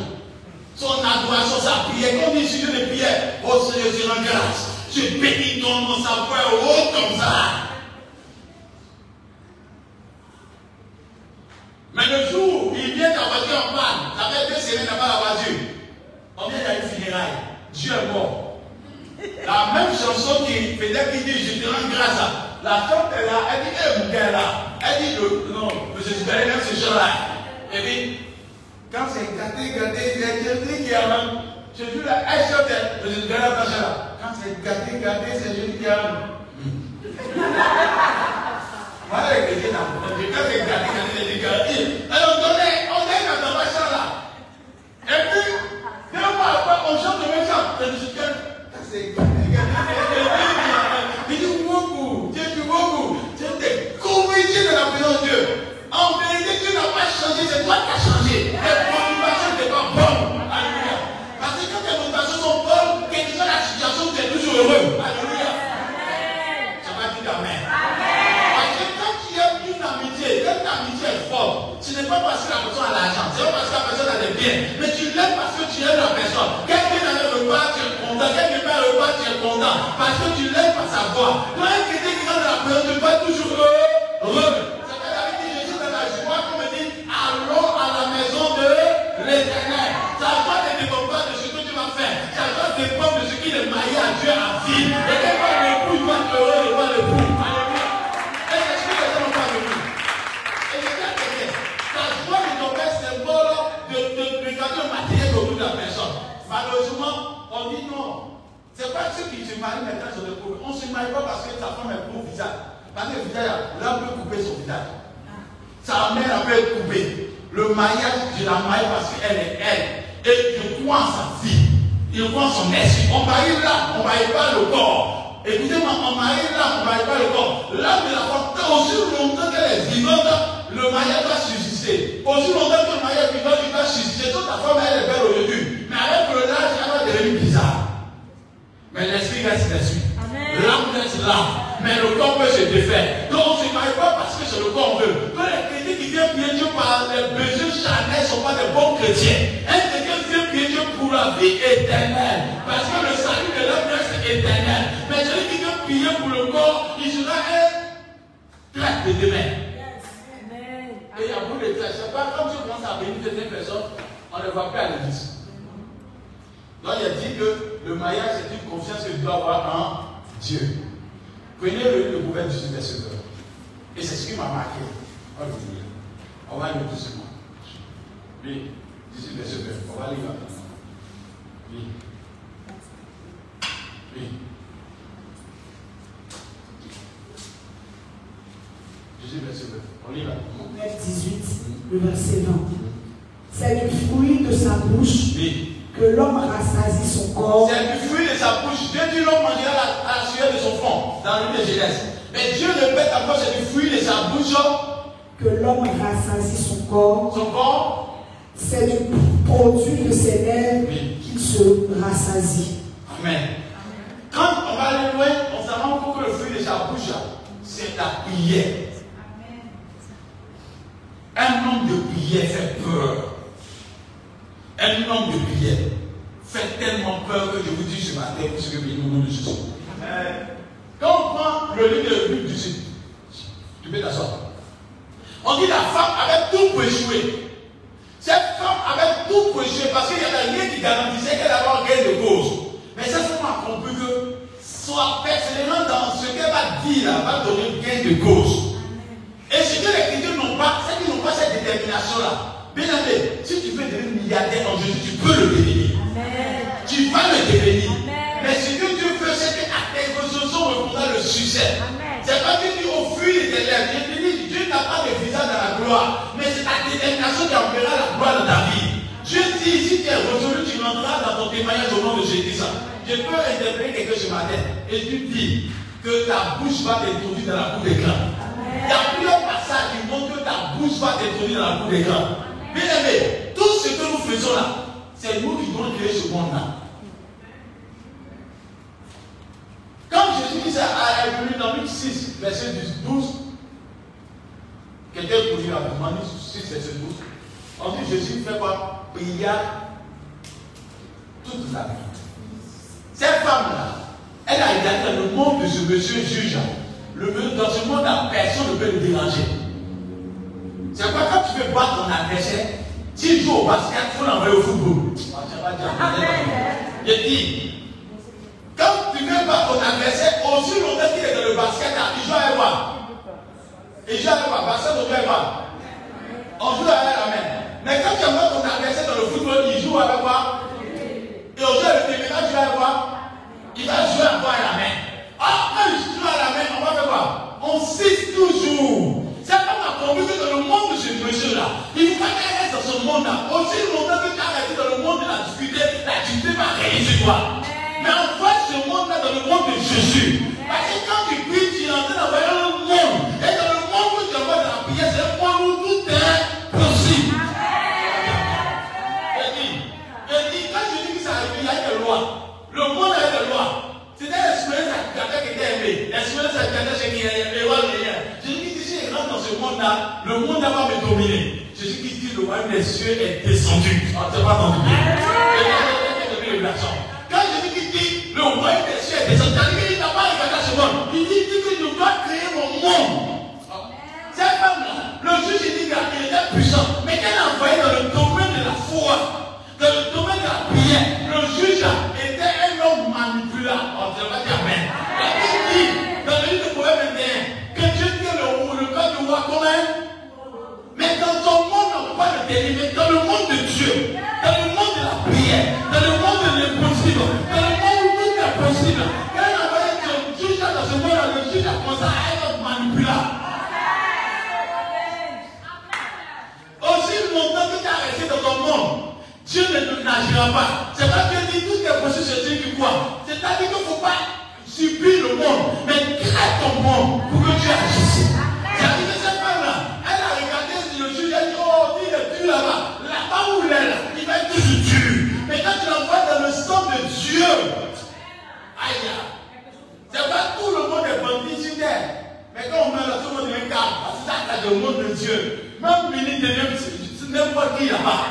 Son adoration, sa prière. Comme il sujet de prière, oh Seigneur, je rends grâce. Je bénis ton nom, sa voix haut comme ça. Mais le jour où il vient ta voiture en panne, ça fait deux semaines pas la voiture, on vient à une funéraille. Dieu est mort. La même chanson qui faisait qu'il dit Je te rends grâce à. La chante est là, elle dit Eh, mon gars là. Elle dit Non, monsieur Sibélé, même ce chant-là. Elle dit Quand c'est gâté, gâté, c'est Jésus qui a même. Je dis là, elle chante, monsieur Sibélé, là. Quand c'est gâté, gâté, c'est Jésus qui a Voilà les chrétiens là. Quand c'est gâté, gâté, pas parce que la personne a l'argent, c'est pas parce que la personne a des biens, mais tu l'aimes parce que tu aimes la personne. Quelqu'un dans le repas, tu es content. Quelqu'un dans le repas, tu es content. Parce que tu l'aimes par sa voix. Toi, un qui dans la présence, tu pas toujours C'est pas ceux qui se marient maintenant sur. On ne se marie pas parce que ta femme est beau visage. Parce que le visage, là, on peut couper son visage. Sa mère peut être coupée. Le mariage, je la marie parce qu'elle est elle. Et je crois en sa vie. Je crois en son esprit. On marie là, on ne marie pas le corps. Écoutez-moi, on marie là, on ne marie pas le corps. L'âme de la femme, aussi longtemps qu'elle est vivante, le mariage va subsister. Aussi longtemps que le mariage est vivant, il va subsister. Toute ta femme, elle est belle au début. Mais avec le l'âge, elle va devenir bizarre. Mais l'esprit reste l'esprit. L'âme reste l'âme. Mais le corps peut se défaire. Donc on ne se marie pas parce que c'est le corps veut. Donc les chrétiens qui viennent prier Dieu par les besoins charnels ne sont pas des bons chrétiens. Un chrétien vient prier Dieu pour la vie éternelle. Parce que le salut de l'homme reste éternel. Mais celui qui vient prier pour le corps, il sera un traite de demain. Et il y a beaucoup de traite. C'est pas comme si on commence à bénir certaines personnes, on ne va pas à l'église. Donc il a dit que le mariage, c'est une confiance que tu dois avoir en Dieu. Prenez le, le gouvernement du verset 2. Et c'est ce qui m'a marqué. On va le lire. On va lire doucement. Oui, 18 verset 2. On va lire maintenant. Oui. Oui. 18 verset 2. On lit maintenant. 18, le verset 20. C'est du fruit de sa bouche Oui. Que l'homme rassasie son corps. C'est du fruit de sa bouche. Dieu dit l'homme mangera la, à la sueur de son front dans le livre de Genèse. Mais Dieu répète encore, c'est du fruit de sa bouche, Que l'homme rassasie son corps. son corps? C'est du produit de ses lèvres Oui. qu'il se rassasie. Amen. Quand on va aller loin, on s'en rend compte que le fruit de sa bouche, c'est la prière. Un homme de prière fait peur. Un homme de prière fait tellement peur que Jésus. Quand on prend le livre de du site, tu peux t'asseoir. On dit la femme avait tout échouer. Cette femme avait tout échouer parce qu'il n'y avait rien qui garantissait qu'elle avoir gain de cause. Mais cette femme a compris que soit personnellement dans ce qu'elle va dire, elle va donner gain de cause. Mais c'est ta détermination qui enverra la gloire dans ta vie. Dieu dit, si tu es résolu, tu rentreras dans ton témoignage au nom de Jésus. Je peux interpréter quelque chose matin. Et tu dis que ta bouche va t'introduire dans la cour d'écran. Il y a plusieurs passages qui montrent que ta bouche va t'introduire dans la cour d'écran. Bien aimé, tout ce que nous faisons là, c'est nous qui devons créer ce monde-là. Quand Jésus dit ça à dans Luc 6, verset 12, quelqu'un pour lui a demandé 6, verset 12, on dit Jésus fait quoi Prier toute la vie. Cette femme-là, elle a été dans le monde de ce monsieur juge. Le, dans ce monde-là, personne ne peut le déranger. C'est quoi quand tu veux battre ton adversaire, tu joues au basket, il faut l'envoyer au football. Je dis, quand tu veux battre ton adversaire, aussi longtemps qu'il est dans le basket, il joue avec quoi Il joue avec quoi joue avec quoi On joue avec la main. Mais quand tu envoies ton adversaire dans le football, il joue avec quoi Et avec le quand tu avec quoi Il va jouer quoi à la main. Ah, quand il joue à la main, on va faire quoi? On cisse toujours. C'est comme a compris que dans le monde de ce monsieur-là, il faut qu'elle reste dans ce monde-là. Aussi longtemps que tu as resté dans le monde de la difficulté, la difficulté va sur toi. Mais on voit ce monde-là dans le monde de Jésus. Parce que quand tu pries, tu es en train d'envoyer un monde. Et L'expérience à quelqu'un qui est aimé. Je dis, dans ce monde-là, le monde va me dominer. Jésus qui dit le royaume des cieux est descendu. On ne pas entendu Quand Jésus qui dit le royaume des cieux est descendu, il n'a pas regardé ce monde. Il dit, que je dois créer mon monde. Cette femme-là, le juge il dit qu'il était puissant, mais qu'elle a envoyé dans le domaine de la foi, dans le domaine de la prière. Le juge était un homme manipulateur. On ne pas dire n'agira pas. C'est pas que dit tout est possible c'est Dieu qui croit. C'est-à-dire qu'il ne faut pas subir le monde, mais crée ton monde pour que Dieu agisse. C'est-à-dire que cette femme-là, elle a regardé le juge, elle dit, oh, il est dur là-bas. Là-bas où il est là, il va être dur. Mais quand tu l'envoies dans le sang de Dieu, aïe, c'est pas tout le monde est bandit sur terre. Mais quand on meurt là, tout le monde calme. Parce que ça, c'est le monde de Dieu. Même ministre devient n'importe qui là-bas.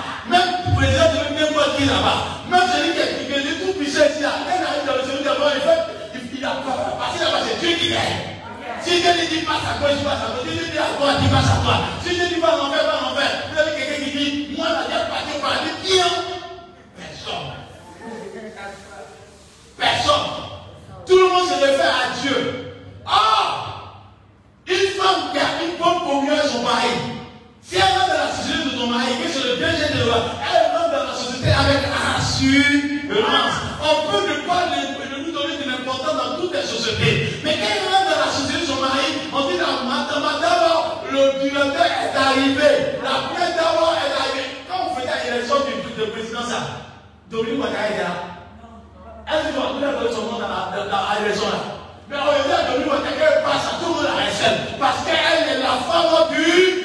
Président n'importe qui là-bas. Même celui qui est tout puissant ici, il arrive dans le celui d'abord, il fait, il a peur. Parce que là-bas, c'est Dieu qui gagne. Si Dieu dit passe à gauche, passe à gauche. Si Dieu dit à droite, il passe à droite. Si Dieu dit en enfer, va en enfer. Vous avez quelqu'un qui dit, moi, la Dieu parti au paradis. Qui Personne. Personne. Tout le monde se réfère à Dieu. Ah Une femme qui a une bonne communion avec son mari. Si elle rentre dans la société de ton mari, que c'est le deuxième de loi, elle rentre dans la société avec assurance. On peut ne pas lui donner de l'importance dans toutes les sociétés. Mais quand elle rentre dans la société on dit la madame d'abord, le directeur est arrivé. La plainte d'abord est arrivée. Quand on fait l'élection de président, ça, Dominique Ouattara est là. Est-ce qu'on va donner son nom dans l'élection là Mais on veut dire Dominique Ouattara passe à tout le monde à Parce qu'elle est la femme du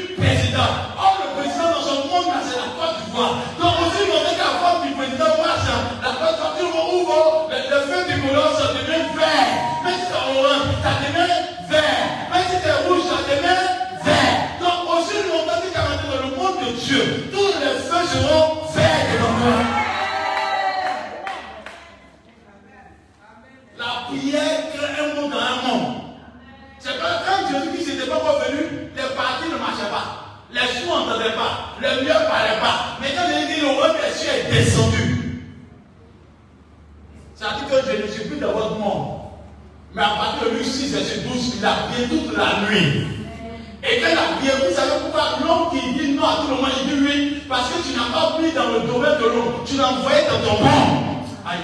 président. Or, le président dans son monde, c'est la Côte d'Ivoire. Donc, aussi, on dit que la femme du président marche, la Côte d'Ivoire, tout le monde ouvre, le, feu du boulot, ça devient vert. Mais si c'est orange, ça devient vert. Même si c'est rouge, ça devient vert. Donc, aussi, le moment dit qu'à dans le monde de Dieu, tous les feux seront verts devant moi. La prière crée un monde dans un monde. C'est pas quand Jésus qui s'était pas revenu, les parties ne marchaient pas. Les sous n'entendaient pas. Le mieux parlait pas. Mais quand Jésus dit le roi des cieux est descendu, ça dit que je ne suis plus dans votre monde. Mais à partir de lui 6, verset 12, il a prié toute la nuit. Et quand il a prié, vous savez pourquoi? L'homme qui dit non à tout le monde, il dit oui, parce que tu n'as pas pris dans le domaine de l'homme, tu l'as envoyé dans ton monde. Aïe,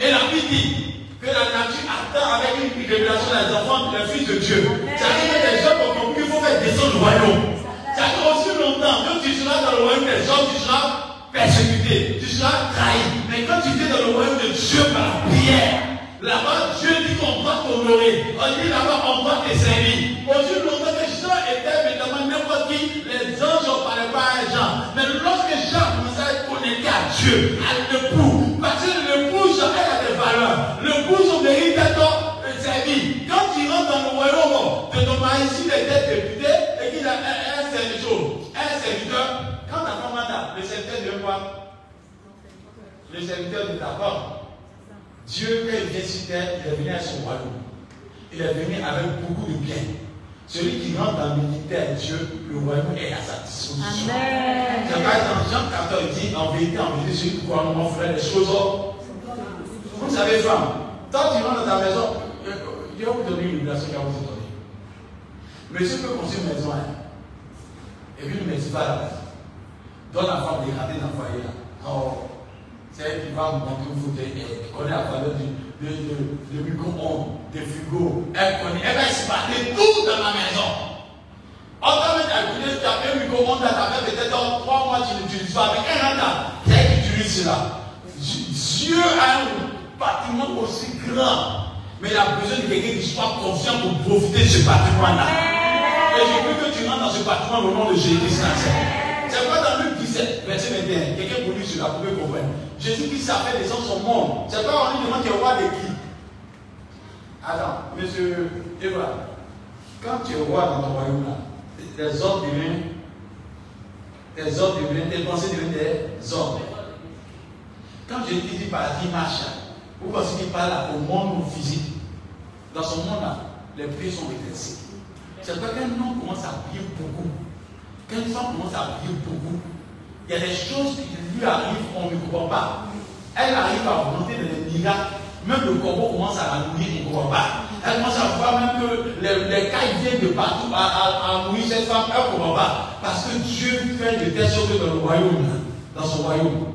Et la Bible dit que la nature attend avec une révélation des enfants, des fils de Dieu. C'est-à-dire que les gens ont compris qu'il faut faire descendre le royaume. C'est-à-dire aussi longtemps que tu seras dans le royaume des hommes, tu seras persécuté, tu seras trahi. Mais quand tu es dans le royaume de Dieu par la prière, Là-bas, Dieu dit qu'on doit t'honorer. On dit là-bas, on doit te servir. Aussi longtemps que Jean était évidemment n'importe qui, les anges ne parlaient pas à Jean. Mais lorsque Jean à être connecté à Dieu, à l'époux, Le serviteur de femme. Dieu, quand il vient sur terre, il est venu à son royaume. Il est venu avec beaucoup de biens. Celui qui rentre dans le militaire Dieu, le royaume est à sa disposition. Amen. C'est dans Jean 14, il dit en vérité, en vérité, celui qui croit en mon frère, les choses. Vous savez, femme, quand tu rentres dans ta maison, Dieu va vous donner une illustration qu'il va vous donner. Monsieur peut construire une maison, hein, et puis ne dit pas la maison. Donne la femme des ratés dans le foyer là. Oh, c'est qui va monter au fauteuil, elle connaît la valeur du, de, de, de micro-ondes, des frigos, elle connaît, elle va exporter tout dans la maison. Autant même à écouter, tu as un micro-ondes, tu as fait peut-être dans trois mois, tu n'utilises pas, mais un an, c'est elle qui utilise cela. Dieu a un bâtiment aussi grand, mais il a besoin de quelqu'un qui soit conscient pour profiter de ce bâtiment-là. Et je veux que tu rentres dans ce bâtiment au nom de Jésus-Christ. C'est pas dans Luc 17, verset 21. Quelqu'un pour lui cela, vous pouvez comprendre. Jésus-Christ a fait descendre son monde. C'est pas on lui demande tu es roi de qui Attends, monsieur Eva, quand tu es roi dans ton royaume là, tes ordres deviennent tes ordres deviennent, tes pensées deviennent des ordres. Quand te dis par qui marche, vous pensez qu'il parle au monde physique. Dans son monde là, les prix sont exercés. C'est pas qu'un homme commence à prier beaucoup quand une femme commence à prier beaucoup, il y a des choses qui lui arrivent, on ne croit pas. Elle arrive à augmenter des miracles. Même le corbeau commence à la nourrir, on ne croit pas. Elle commence à voir même que les, les viennent de partout à, à, nourrir cette femme, elle ne croit pas. Parce que Dieu fait de telle sorte que dans le royaume, dans son royaume,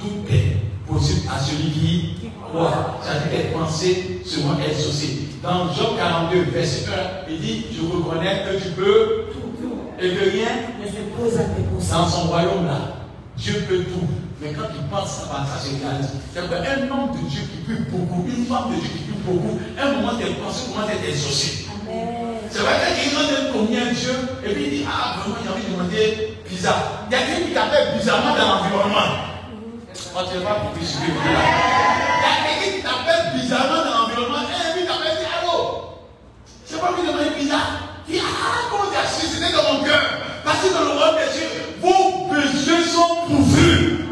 tout est possible à celui qui croit. C'est-à-dire qu'elle pensée seront exaucées. Dans Job 42, verset 1, il dit, je reconnais que tu peux et que rien ne se pose à tes Dans son royaume là, Dieu peut tout. Mais quand tu penses à ça, c'est réalise. C'est un homme de Dieu qui prie beaucoup, une femme de Dieu qui prie beaucoup, un moment tes pensées commencent à être exaucées. C'est vrai que quelqu'un donne combien Dieu, et puis il dit, ah vraiment j'ai envie de demander bizarre. Il y a quelqu'un qui t'appelle bizarrement dans l'environnement. Oh, pas pour Il y a quelqu'un qui t'appelle bizarrement dans l'environnement, et puis t'appelle, allô? C'est pas lui demander bizarre. Il ah, comment tu as suscité dans mon cœur Parce que dans le royaume des cieux, vos besoins sont pourvus.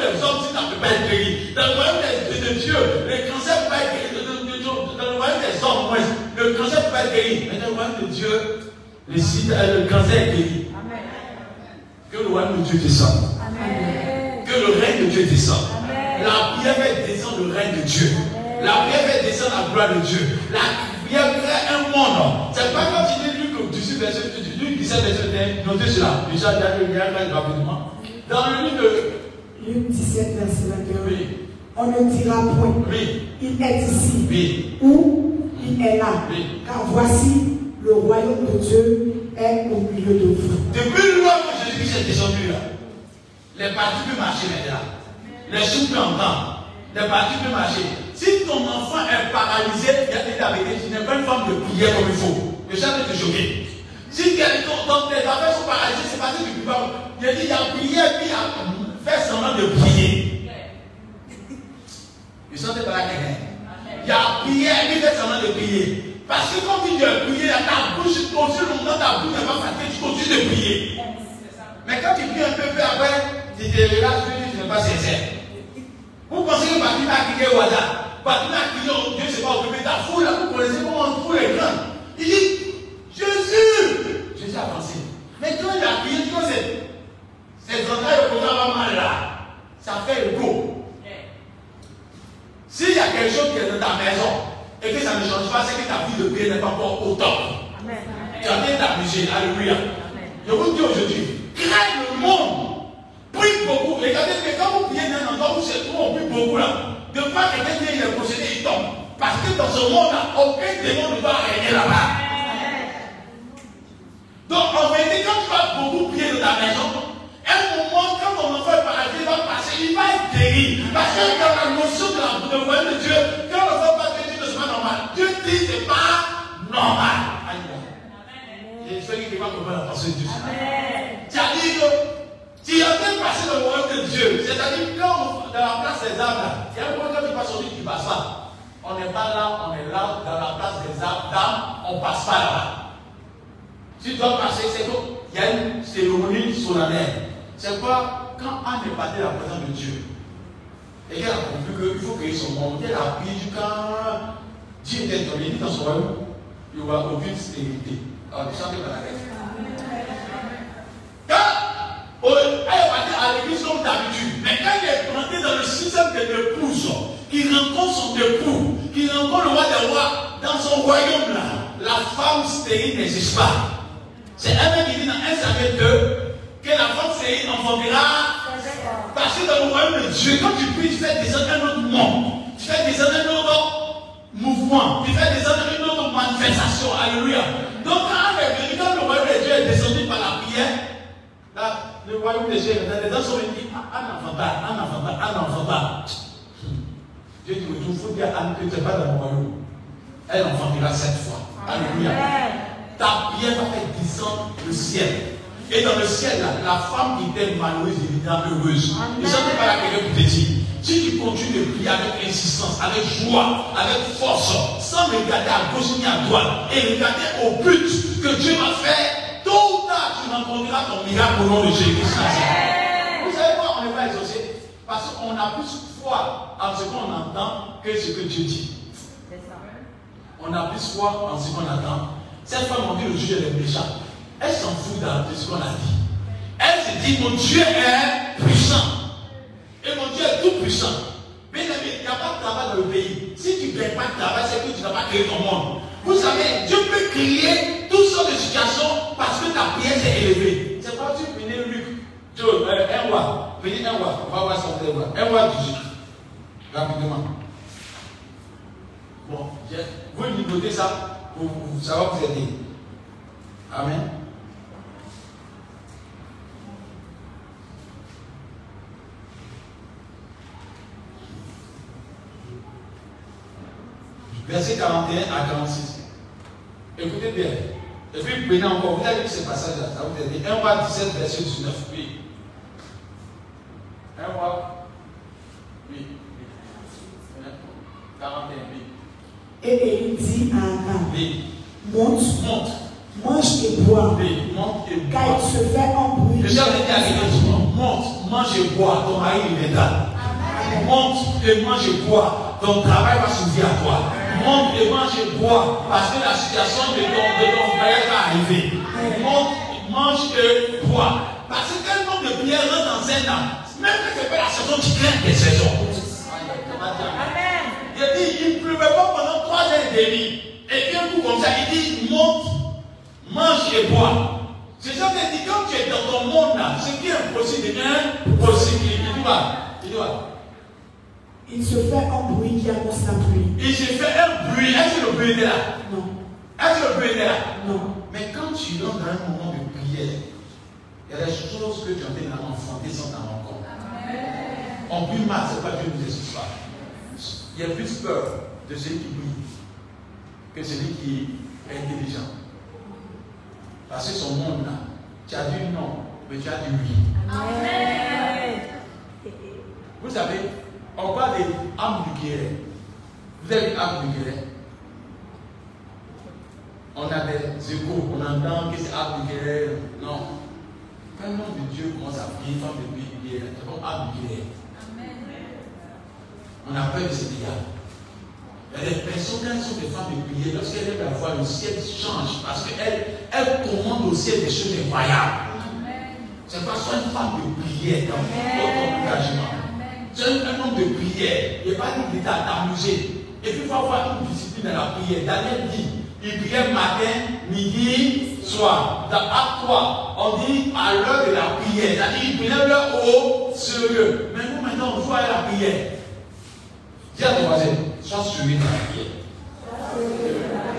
Mais dans le royaume des hommes, si tu ne peux pas être guéri, dans le royaume de, Dieu, le cancer ne peut pas être guéri. Dans le royaume des hommes, le cancer peut pas être guéri. Mais dans le royaume de Dieu, le, le cancer est guéri. Amen. Que le royaume de Dieu descende. Amen. Que le règne de Dieu descende. Amen. La prière fait descendre le règne de Dieu. La prière fait descendre la gloire de Dieu. La prière crée un monde. C'est pas comme si Luc 18, verset 17, verset 1. Notez cela. Déjà, il y a rapidement. Dans le livre de Luc 17, verset 21, on ne dira point, il est ici, ou il est là, car voici, le royaume de Dieu est au milieu de vous. Depuis le moment que Jésus est descendu là, les parties peuvent marcher maintenant. Les sous peuvent entendre. Les parties peuvent marcher. Si ton enfant est paralysé, il y a des tu n'es pas une femme de prière comme il faut. Le ça va te choquer. Si quelqu'un, dans tes affaires sont paralysées, c'est parce que tu ne peux pas. Il a dit, il y a prié, puis il fait semblant de prier. Pas la quelqu'un Il y a puis il fait semblant de prier. Parce que quand tu dis prier, ta bouche continue longtemps, ta bouche n'est pas fatiguée, tu continues de prier. Mais quand tu pries un peu, peu après, tu te relaxes, tu n'es pas sincère. Vous pensez que Batima a quitté au hasard? Batima a quitté, Dieu ne s'est pas occupé de ta foule, vous connaissez comment foule est grande. Il dit, Jésus Jésus a pensé. Mais quand il a prié, tu vois, entrailles au côté mal là. Ça fait le go. S'il y a quelque chose qui est dans ta maison et que ça ne change pas, c'est que ta vie de prière n'est pas encore au top. Tu as bien t'amuser. Alléluia. Je vous dis aujourd'hui, crée le monde. Prie beaucoup. Regardez, mais quand vous priez dans un endroit où c'est tout, on prie beaucoup là. De pas quelqu'un qui est possédé, il tombe. Parce que dans ce monde-là, aucun démon ne va régner là-bas. Donc en vérité, quand tu vas beaucoup prier dans ta maison, un moment, quand ton enfant est paralysé, va passer, il va être guéri. Parce que dans la notion de la de de Dieu, quand l'enfant passe, Dieu ne pas normal. Dieu dit c'est pas normal. J'espère qu'il va comprendre la pensée de Dieu. C'est-à-dire que tu es en train de passer le royaume de Dieu. C'est-à-dire que quand dans la place des âmes, il y a un moment quand tu passes sur lui, tu ne passes pas. On n'est pas là, on est là, dans la place des âmes, on ne passe pas là-bas. Tu dois passer, c'est qu'il y a une cérémonie solennelle. C'est quoi Quand Anne est partie la présence de Dieu, et qu'elle a compris qu'il faut créer son monde, elle a pris quand Dieu est donné dans son royaume, il n'y aura aucune stérilité. Alors, chantez par la tête. Quand elle est partie à l'église comme d'habitude, mais quand elle est plantée dans le système de l'épouse, qui rencontre son époux, qui rencontre le roi des rois dans son royaume là, la femme stérile n'existe pas. C'est un mec qui dit dans 1 Samuel 2 que la femme c'est enfantera. Parce que dans le royaume de Dieu, quand tu pries, tu fais descendre un autre monde. Tu fais descendre un autre mouvement. Tu fais descendre une autre manifestation. Alléluia. Donc quand, quand le royaume de Dieu est descendu par la prière, là, le royaume de Dieu, les gens sont venus un enfantage, un enfantage, un enfantage. Dieu dit, il faut dire à Anne que tu n'es pas dans le royaume. Elle enfantera sept fois. Alléluia ta prière va faire descendre le ciel. Et dans le ciel, la femme qui était malheureuse deviendra heureuse. Et ça n'est pas la quelqu'un pour te dire. Si tu continues de prier avec insistance, avec joie, avec force, sans regarder à gauche ni à droite, et regarder au but que Dieu va faire, tôt ou tard, tu rencontreras ton miracle au nom de Jésus-Christ. Vous savez quoi On n'est pas exaucé? Parce qu'on a plus foi en ce qu'on entend que ce que Dieu dit. On a plus foi en ce qu'on entend cette femme on dit le juge est méchant. Elle s'en fout de ce qu'on a dit. Elle se dit mon Dieu est puissant. Et mon Dieu est tout puissant. Mais il n'y a pas de travail dans le pays. Si tu ne gagnes pas de travail, c'est que tu n'as pas créé ton monde. Vous savez, Dieu peut créer toutes sortes de situations parce que ta prière s'est élevée. C'est pas tu venez Luc. Tu euh, un roi. Venez un roi. On va voir ça un roi 18. Rapidement. Bon, vous notez ça ça va vous aider. Amen. Verset 41 à 46. Écoutez bien. Et puis prenez encore, vous avez vu ce passage-là, ça vous aider. 1 roi 17, verset 19. Oui. 1 roi. Oui. 41, oui. Et il dit à Anna, monte, monte, mange et bois. monte et bois. Car il se fait un bruit. Je monte, mange et bois, ton mari est viendra. Monte et mange et bois, ton travail va s'ouvrir à toi. Monte et mange et bois, parce que la situation de ton, de ton frère va arriver. Monte, mange et bois. Parce que quel nombre de prières rentre dans un an, même que c'est pas la saison, tu crains des saisons. Amen. Il dit, il ne pleuvait pas pendant trois heures et demie. Et un coup comme ça, il dit, monte, mange et bois. C'est ça qu'il dit, quand tu es dans ton monde là, ce qui est impossible devient possible. Il dit, il dit, il se fait un bruit qui annonce la pluie. Il se fait un bruit. Est-ce que le bruit est là? Non. Est-ce que le bruit est là? Non. Mais quand tu rentres dans un moment de prière, il y a des choses que tu as fait enfanter sans t'en rendre compte. En plus mal, ce n'est pas Dieu nous explique pas il y a plus peur de celui qui brille que celui qui est intelligent. Parce que son monde là, tu as dit non, mais tu as dit oui. Amen. Vous savez, on parle des âmes du guerre. Vous avez une âme du guerre On a des échos, on entend que c'est âme du guerre. Non. Quand le nom de Dieu commence à prier, femme de prière, c'est comme âme du guerre. On a peur de ces dégâts. Il y a des personnes, quand elles sont des femmes de prière, lorsqu'elles aiment la voix, le ciel change parce qu'elles elles commandent au ciel des choses incroyables. C'est pas soit une femme de prière dans votre engagement. C'est un homme de prière. Il n'est pas dit à t'amuser. Et puis il faut avoir une discipline dans la prière. Daniel dit, il priait matin, midi, soir. Dans Acte 3, on dit à l'heure de la prière. Il priait l'heure au sérieux. Mais nous maintenant, on à la prière. Dis à ton voisin, sois suivi dans la prière.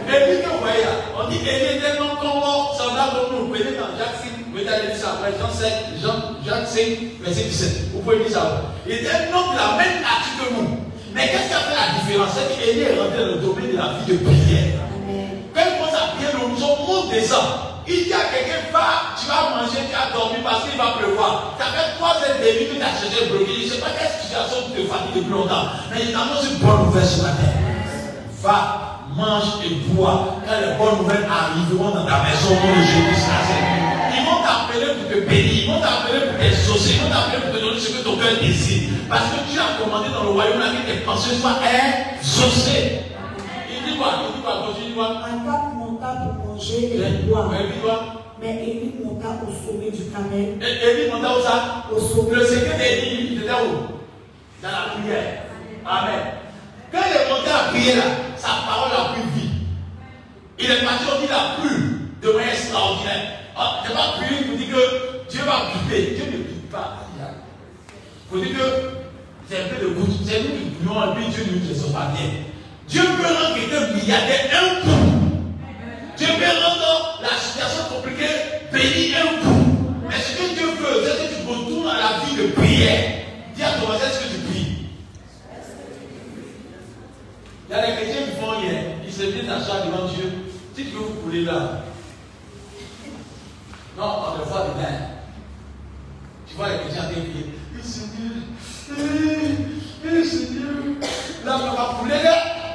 Et puis que vous voyez on dit Élie était non comme semblable comme nous. Prenez dans Jacques 5, vous pouvez aller lire ça après, Jean 5, Jean, Jacques 5, verset 17. Vous pouvez lire ça. Il était un homme de la même nature que nous. Mais qu'est-ce qui a fait la différence? C'est qu'Élie est rentré dans le domaine de la vie de prière. Quand il commence à prier, le monde descend. Il dit à quelqu'un, va, tu vas manger, tu as dormi parce qu'il va pleuvoir. Tu as fait trois heures de que tu as cherché bloqué. Je ne sais pas quelle situation tu te fatigues depuis longtemps. Mais il t'annonce une bonne nouvelle ce matin. Va, mange et bois. Quand les bonnes nouvelles arriveront dans ta maison, au nom de Jésus Ils vont t'appeler pour te bénir. Ils vont t'appeler pour t'exaucer. Ils vont t'appeler pour te donner ce que ton cœur désire. Parce que tu as commandé dans le royaume là que tes pensées soient exaucées. Il dit quoi? Il dit quoi? Continue quoi? Pour manger et boire. Mais Élie monta au sommet du Carmel. Élie monta où ça? Au sommet. Le secret d'Élie, il était où? Dans la prière. Amen. Quand il est monté à prier là, sa parole a pris vie. Il est parti, on dit, il a plu de manière extraordinaire. Ah, il n'a pas prié pour dire que Dieu va prier. Dieu ne prie pas. Il faut dire que c'est un peu de goutte. C'est nous qui prions et puis Dieu ne nous pas bien. Dieu peut rendre quelqu'un milliardaire un coup. Dieu peut rendre la situation compliquée béni un coup. Mais ce que Dieu veut, c'est que tu retournes à la vie de prière. Dis à ton voisin ce que tu pries? Il y a des chrétiens qui font rien. Ils se à charge devant Dieu. Si tu veux vous couler là. Non, on le voit demain. Tu vois les qui prier. Eh Seigneur, eh Seigneur, on va couler là.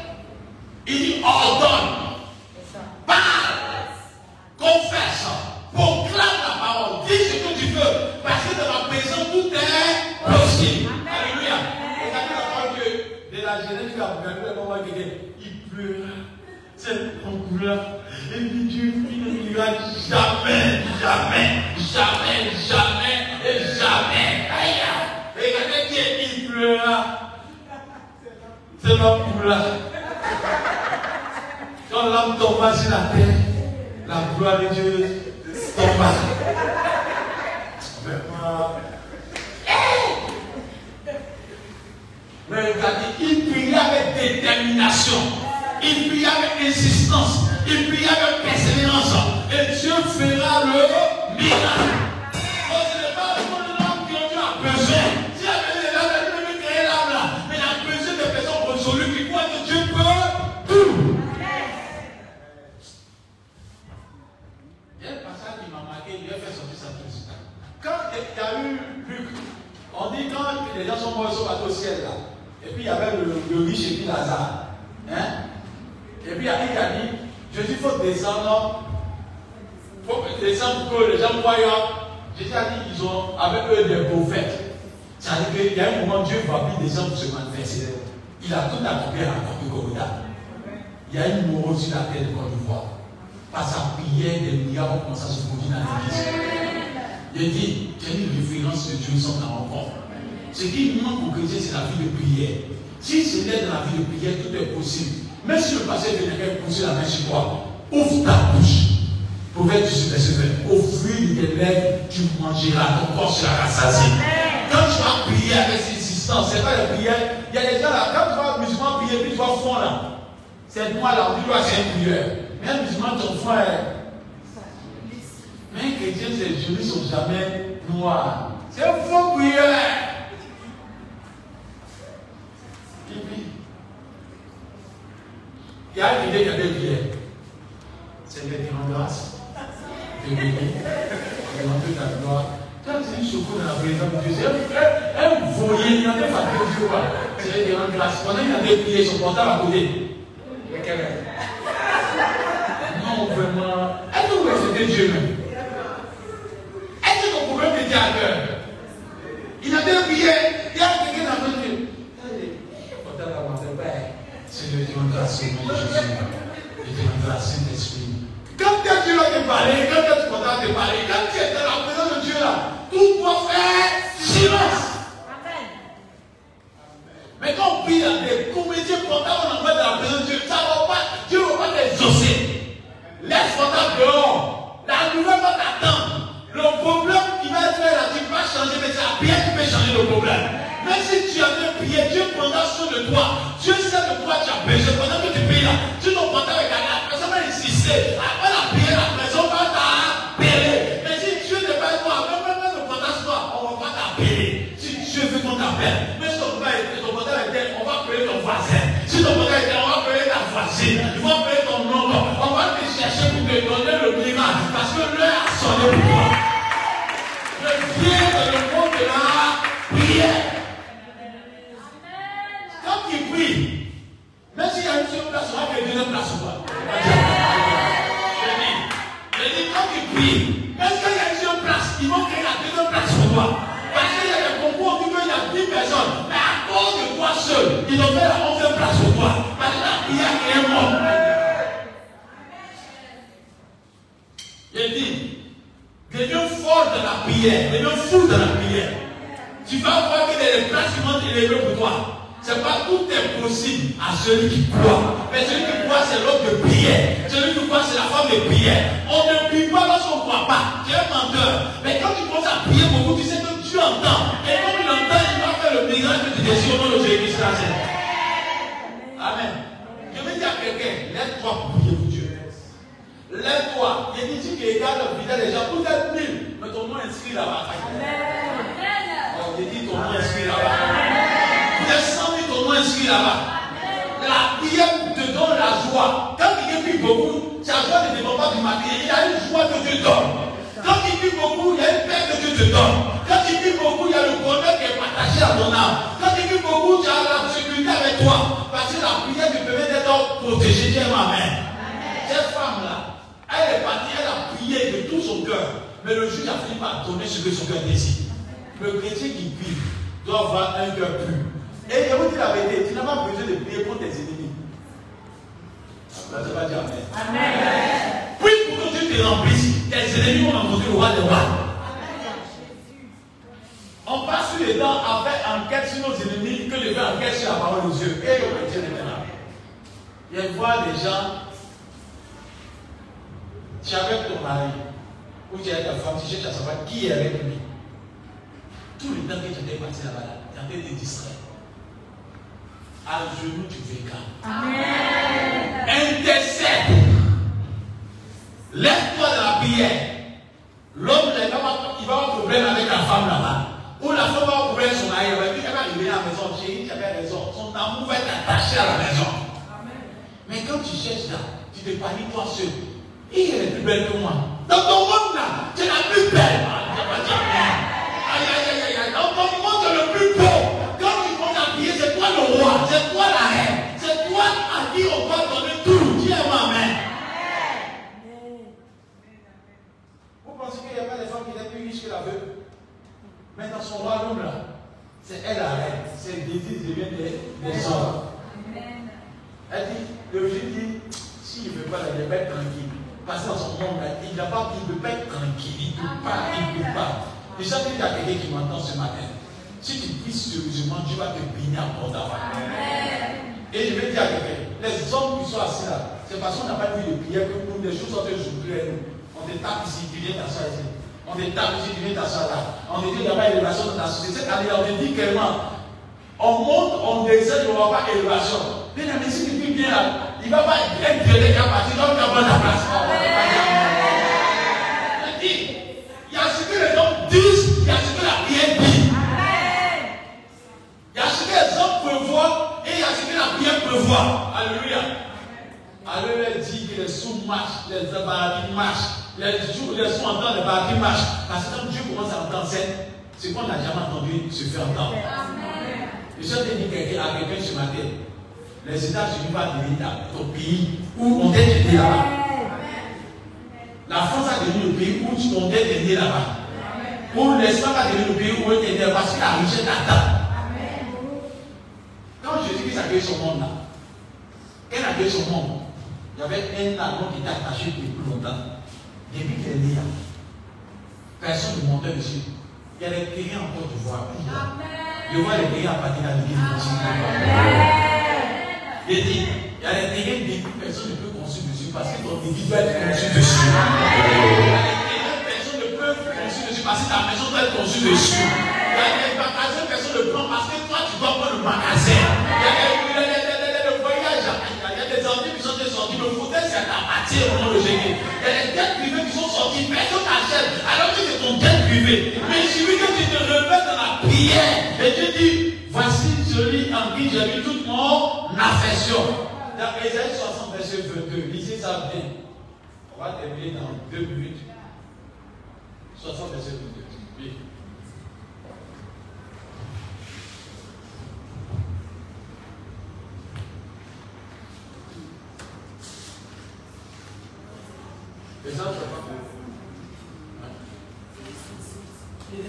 de par toi seul. Il est plus belle que moi. Dans ton monde, on te joue. On te ici, tu viens ici. On te tape ici, tu viens t'asseoir là. On te dit qu'il n'y a pas d'élévation dans la société, alors on te dit clairement, on monte, on descend, il n'y pas d'élévation. Mais la si tu bien là, il ne va pas être violé qu'à partir donc tu la place. Il a ce que les hommes disent, il a la. Il a voir et il y a ce que la prière voir. Alléluia. Alors elle dit que les sous marchent, les abattis marchent, les sous, entendent, les bâtis marchent. Parce que quand Dieu commence à entendre, danser, ce qu'on n'a jamais entendu se fait entendre. Je te dit quelqu'un à quelqu'un ce matin, les États-Unis vont devenir ton pays où on est aidé là-bas. La France a devenu le pays où on est aidé là-bas. Où l'Espagne a devenu le pays où on est aidé parce que la richesse attend. Quand Jésus-Christ a créé son monde là, elle a créé son monde il y avait un avion qui était attaché depuis longtemps. Depuis qu'il est là, personne ne montait dessus. Il y a des pays en Côte d'Ivoire. Je vois les pays à partir de la vie. Il dit, il y a des terrains que personne ne peut construire dessus parce que ton église doit être construite dessus. Il y a des terrains personne ne peut construire dessus parce que ta maison doit être construite dessus. Il y a des personne ne prend parce que toi tu dois prendre le magasin. Il y a des voyages, il y a des envies qui sont sortis. Le fauteuil à partir au nom de Jésus. A des dettes privées qui sont sorties. Personne n'achète alors que c'est ton dette privée. Mais il suffit que tu te réveilles dans la prière et tu dis voici celui en qui j'ai mis toute mon affection. Dans Ésaïe 60, verset 22, lisez ça bien. On va terminer dans deux minutes. 60, verset 22. Oui. Et ça, je pas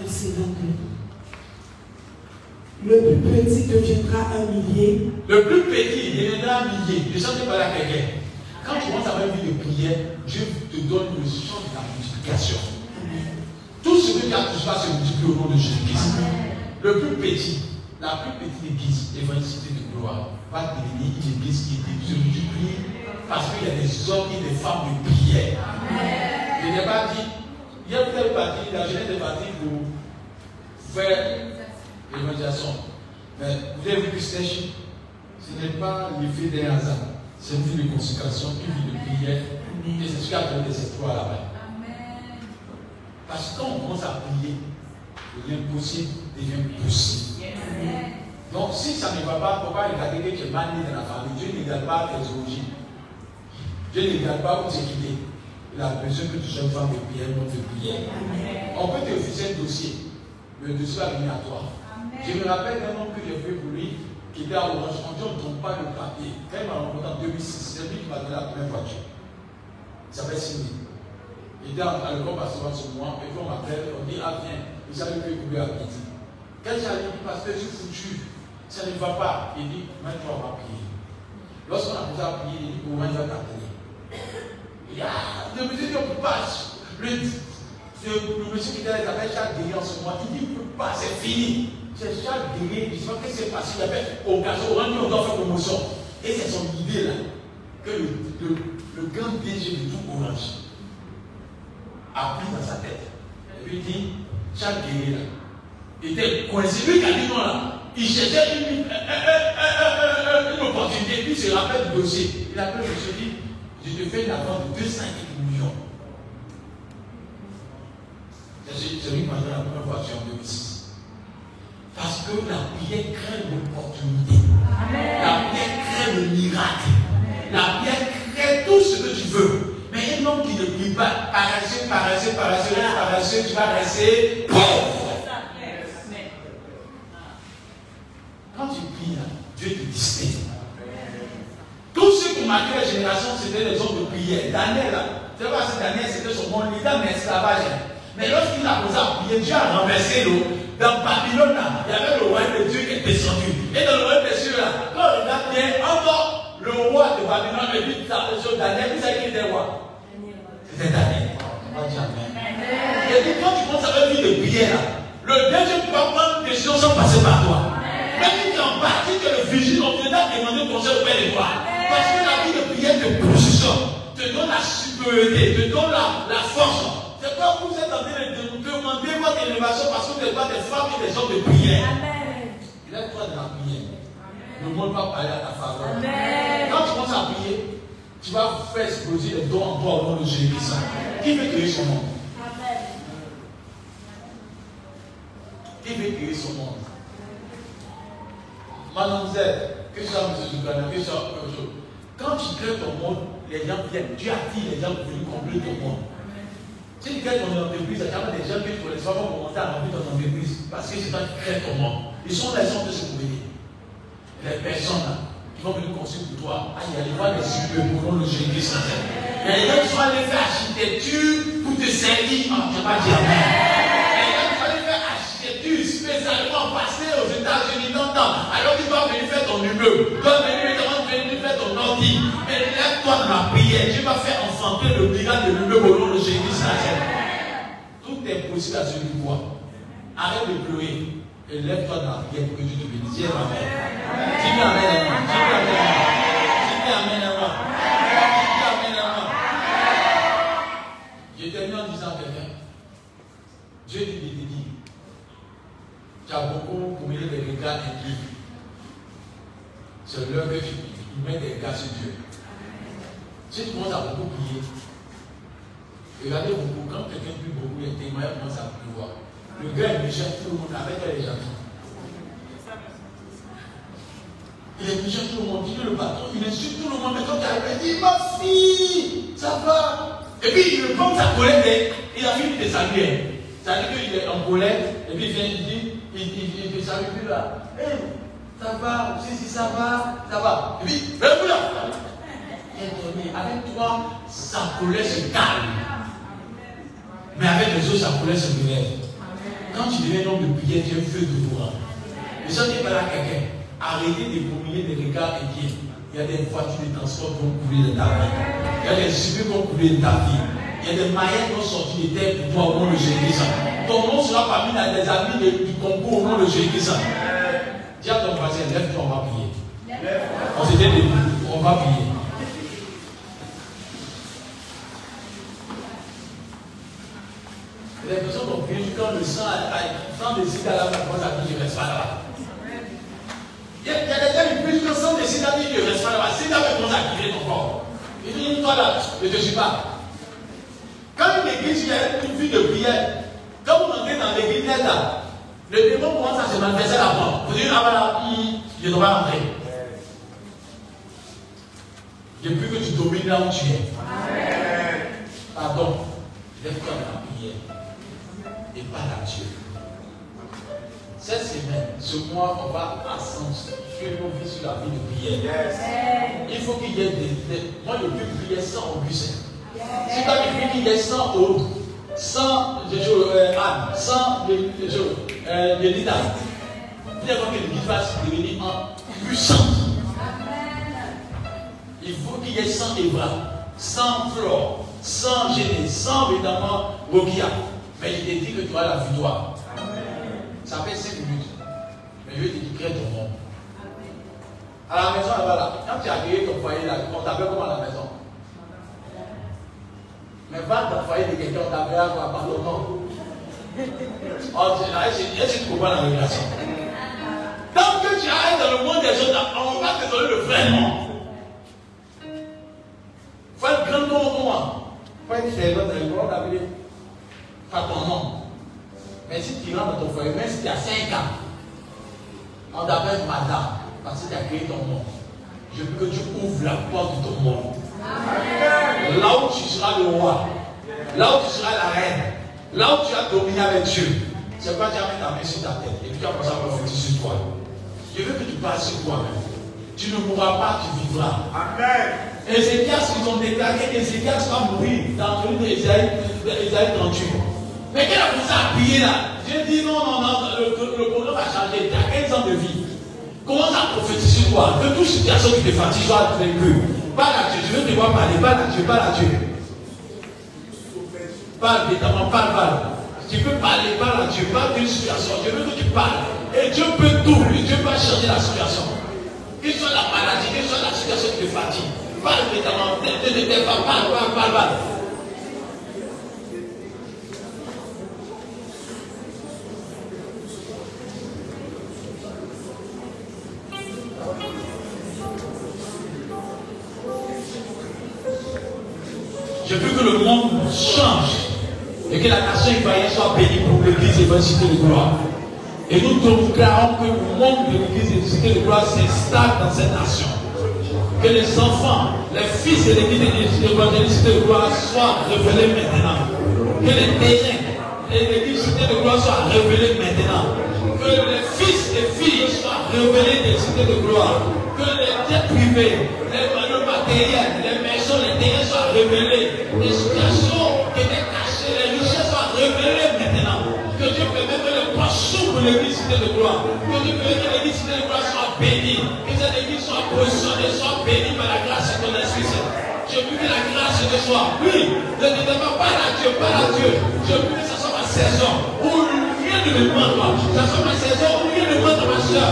Verset 22. Le plus petit deviendra un millier. Le plus petit deviendra un millier. Je sens que pas la quelqu'un. Quand tu commences à avoir une vie de prière, Dieu te donne le son de la multiplication. Tout ce que tu as touché se multiplier au nom de Jésus-Christ. Le plus petit, la plus petite église, l'évangélicité de gloire, va devenir une église qui se multiplie parce qu'il y a des hommes et des femmes de prière. Je n'ai pas dit, il y a peut-être parti, la jeunesse est partie pour faire l'évangélisation. Mais vous avez vu que ce n'est pas l'effet d'un hasard. C'est une vie de consécration, une vie de prière. Et c'est ce qui a donné des espoirs là-bas. Parce que quand on commence à prier, l'impossible devient possible. Donc si ça ne va pas, pourquoi regarder que tu es mal né dans la famille? Dieu ne regarde pas tes origines. Dieu ne regarde pas où tu es quitté. Il a besoin que tu sois une femme de prière, non de prière. On peut te refuser un dossier, mais le dossier va venir à toi. Je me rappelle d'un homme que j'ai fait pour lui, qui était à Orange. On dit on ne tombe pas le papier. Quand il m'a rencontré en 2006, c'est lui qui m'a donné la première voiture. Il s'appelle Simi. Il était à l'école pastoral sur moi, et puis on m'appelle, on dit Ah, viens, il savait que couler à midi. Quand j'arrive, dit Pasteur, je suis foutu. Ça ne va pas. Il dit Maintenant, on va prier. Lorsqu'on a commencé à prier, il dit Comment il va t'appeler Il Ah, peut pas. Le, le, monsieur qui était s'appelle Charles Guéry en ce moment. Il dit pas, c'est fini. C'est chaque guerrier qui qu'est-ce qui s'est passé Il avait on on doit faire promotion. Et c'est son idée là que le, le, le grand DG de tout Orange a pris dans sa tête. Et il dit, chaque guerrier là était coincé. Lui qui a dit là, il cherchait une, une, opportunité, puis il se rappelle du dossier. Il appelle le monsieur dit, je te fais une avance de 200 millions. C'est lui qui m'a donné la première fois en 2006. Parce que la prière crée l'opportunité. La prière crée le miracle. La prière crée tout ce que tu veux. Mais un homme qui ne prie pas, paresseux, paresseux, paresseux, paresseux, tu vas rester pauvre. Quand tu pries, Dieu te distingue. Tous ceux qui marqué la génération, c'était les hommes de prière. Daniel, tu vois, Daniel, c'était son bon leader, mais esclavage. Mais lorsqu'il a posé à prier, Dieu a renversé l'eau. Dans Babylone, il y avait le roi de Dieu qui est descendu. Et dans le roi de Dieu, là, quand on regarde bien, encore le roi de Babylone, et puis sur Daniel, vous savez qui était roi? C'était Daniel. Et puis quand tu commences à une vie de prière, le tu vas prendre des choses sans passer par toi. Mais si tu es en bas, si tu es le vigile, on viendra demander conseil auprès de toi. Parce que la vie de prière te positionne, te donne la supériorité, te donne la, la force. C'est pas vous êtes en train de demander votre élévation parce que vous n'êtes pas des femmes et des hommes de prière. Amen. Lève-toi de la prière. Ne monde pas parler à ta faveur. Quand tu commences à prier, tu vas faire exploser les dons en toi au nom de Jésus-Christ. Qui veut créer son monde? Qui veut créer son monde? Mademoiselle, que ça, M. Dugana, que ça, quand tu crées ton monde, les gens viennent. Dieu a dit les gens veulent combler ton monde. Si tu crées ton entreprise, il y a des gens qui ne connaissent pas comment monter à remplir ton entreprise. Parce que c'est toi qui crée comment. Ils sont là, ils sont de se trouver. Les personnes qui vont venir construire pour toi. Ah, il y a des fois des super pour le Saint. Il y a des gens qui sont allés faire architecture pour te servir. Ah, je pas dire. Il y a des gens qui sont allés faire architecture spécialement passer aux États-Unis longtemps. Alors tu vas venir faire ton immeuble. Tu venir, venir ton. De la prière. Tu vas faire enfanter le miracle de l'immeuble au nom de Jésus Tout est possible à celui qui voit. Arrête de pleurer. Et lève-toi dans la prière pour que Dieu te bénisse. Dis Amen. Dis Amen. Dis Amen. Dis Amen. Dis Amen. Je termine en disant à quelqu'un. Dieu dit, dit. Tu as beaucoup pour des regards inquiets. C'est l'heure que tu mets des regards sur Dieu. Si tu commences à beaucoup prier, regardez beaucoup, quand quelqu'un prie beaucoup, les témoins commencent à pleuvoir. Le gars, me cherche tout le monde avec les gens. Il est méchant tout le monde, il est le patron, il insulte tout le monde, mais quand tu arrives, il dit fille, ça va. Et puis il prend sa colère, il a fini de saluer. Ça veut dire qu'il est en colère, et puis il vient, il dit Il ne salue plus là. Hé, hey, ça va, si, si, ça va, ça va. Et puis, lève Avec toi, sa colère se calme. Mais avec les autres, sa colère se relève. Quand tu deviens homme de prière, tu es un feu de toi. Et ça, tu pas là quelqu'un. Arrêtez de promener des regards inquiets. Il y a des voitures de transport qui vont couler de ta vie. Il y a des super qui vont couler de ta vie. Il y a des mailles qui vont sortir de terre pour toi au nom de Jésus. Ton nom sera parmi les amis du concours au nom de Jésus. Dis à ton voisin, lève-toi, on va prier. On s'était on va prier. Les personnes ont pris quand le sang, quand décide à la main, ça dit, je reste pas là-bas. Il y a des gens qui quand le sang décide à dire, je reste pas là-bas. Si tu avais commencé à ton corps, il dit, toi là, je ne te suis pas. Quand une église, il y a une vie de prière, quand vous entrez dans l'église là, le démon commence à se manifester la porte. Vous dites, ah voilà, je ne dois pas entrer. Depuis que tu domines là où tu es. Pardon. Lève-toi dans la prière et pas à Dieu. Cette semaine, ce mois, on va faire nos vies sur la vie de prière. Il faut qu'il y ait des. moi, je peux prier sans Augustin. Si tu as qu'il y ait sans Aude, sans Anne, sans Yelida, il faut que l'église fasse devenir en puissance. Il faut qu'il y ait sans Eva, sans Flore, sans Géné, sans évidemment Rogia. Mais il te dit que tu as la victoire. Ça fait 5 minutes. Mais je te dire, crée ton nom. À la maison, là-bas, là, quand tu as créé ton foyer, là, on t'appelle comment à la maison? Mais va le foyer de quelqu'un, on t'appelle à quoi Par ton nom. Oh, est-ce que tu comprends la révélation Tant que tu arrives dans le monde des autres, on va te donner le vrai nom. Faut être grand nom pour moi. Faut être serveur dans le monde, pas ton nom. Mais si tu rentres dans ton foyer, même si tu as 5 ans, on t'appelle madame parce que tu as créé ton nom. Je veux que tu ouvres la porte de ton monde. Là où tu seras le roi, là où tu seras la reine, là où tu as dominé avec Dieu, c'est pas tu as mis ta main sur ta tête et puis tu as commencé à prophétiser sur toi. Je veux que tu passes sur toi-même. Tu ne mourras pas, tu vivras. Amen. Ézéchias, ils ont déclaré qu'Ézéchias va mourir dans le livre d'Ésaïe 38. Mais qu'elle a commencé à prier là, j'ai dit non, non, non, le, le, programme a changé. Tu as 15 ans de vie? Commence à prophétiser toi? Que toute situation qui te fatigue soit vaincue. Parle à Dieu. Je veux te voir parler. Parle à Dieu. Parle à Dieu. Parle, évidemment, parle, parle. Tu peux parler, parle à Dieu. Parle d'une situation. Je veux que tu parles. Et Dieu peut tout. Dieu peut changer la situation. Qu'il soit la maladie, qu'il soit la situation qui te fatigue. Parle, évidemment. Parle, parle, parle, parle. Je veux que le monde change et que la nation ébaillée soit bénie pour l'église évangélique de gloire. Et nous déclarons que le monde de l'église évangélique de gloire s'installe dans cette nation. Que les enfants, les fils de l'église évangélique de gloire soient révélés maintenant. Que les terrains et l'église de gloire soient révélés maintenant. Que les fils et filles soient révélés des cités de gloire. Que les biens privés, les matériels, révélé. Les situations qui étaient cachées, les richesses soient révélées maintenant. Que Dieu permette que les portes s'ouvrent l'église cité de gloire. Que Dieu permette que l'église de gloire soit bénie. Que cette église soit positionnée, soit bénie par la grâce de ton esprit. Je veux que la grâce de soi. Oui, ne demande pas à Dieu, pas à Dieu. Je veux que ça soit ma saison où rien ne me manque. Ça soit ma saison où rien ne manque à ma soeur.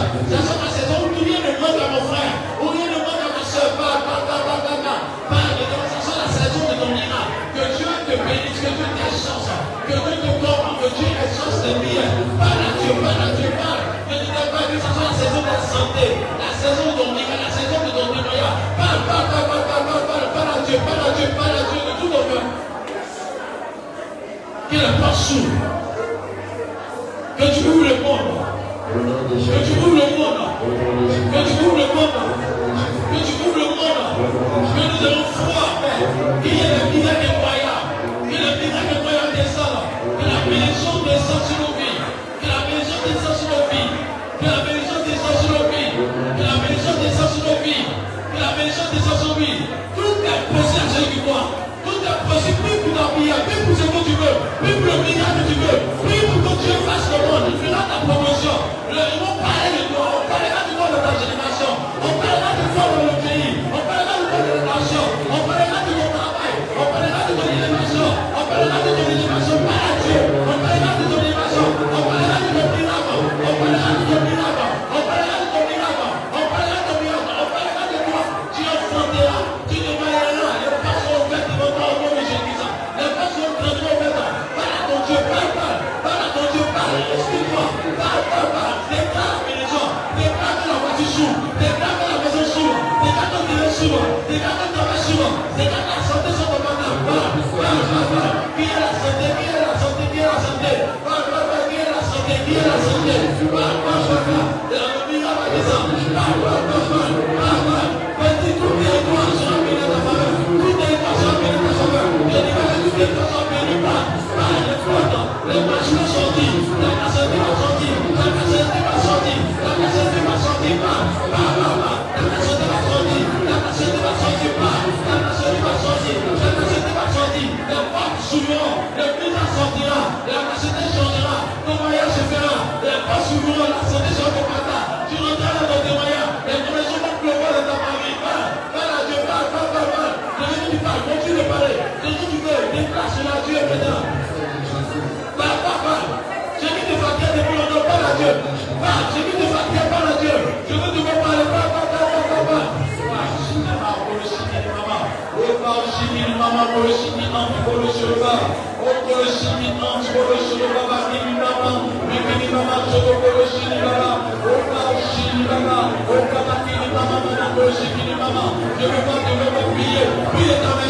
네. les filles de parler, déplace la Dieu maintenant. J'ai de depuis longtemps, parle à Dieu. J'ai de. Je veux te voir parler, va, va, va, veux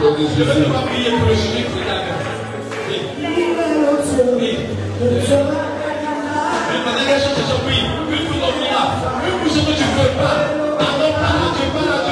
nom de Jésus. Je veux prier pour le chemin qui est que je te prie, une pour ton miracle, une que tu ne veux pas. Pardon, pardon, tu.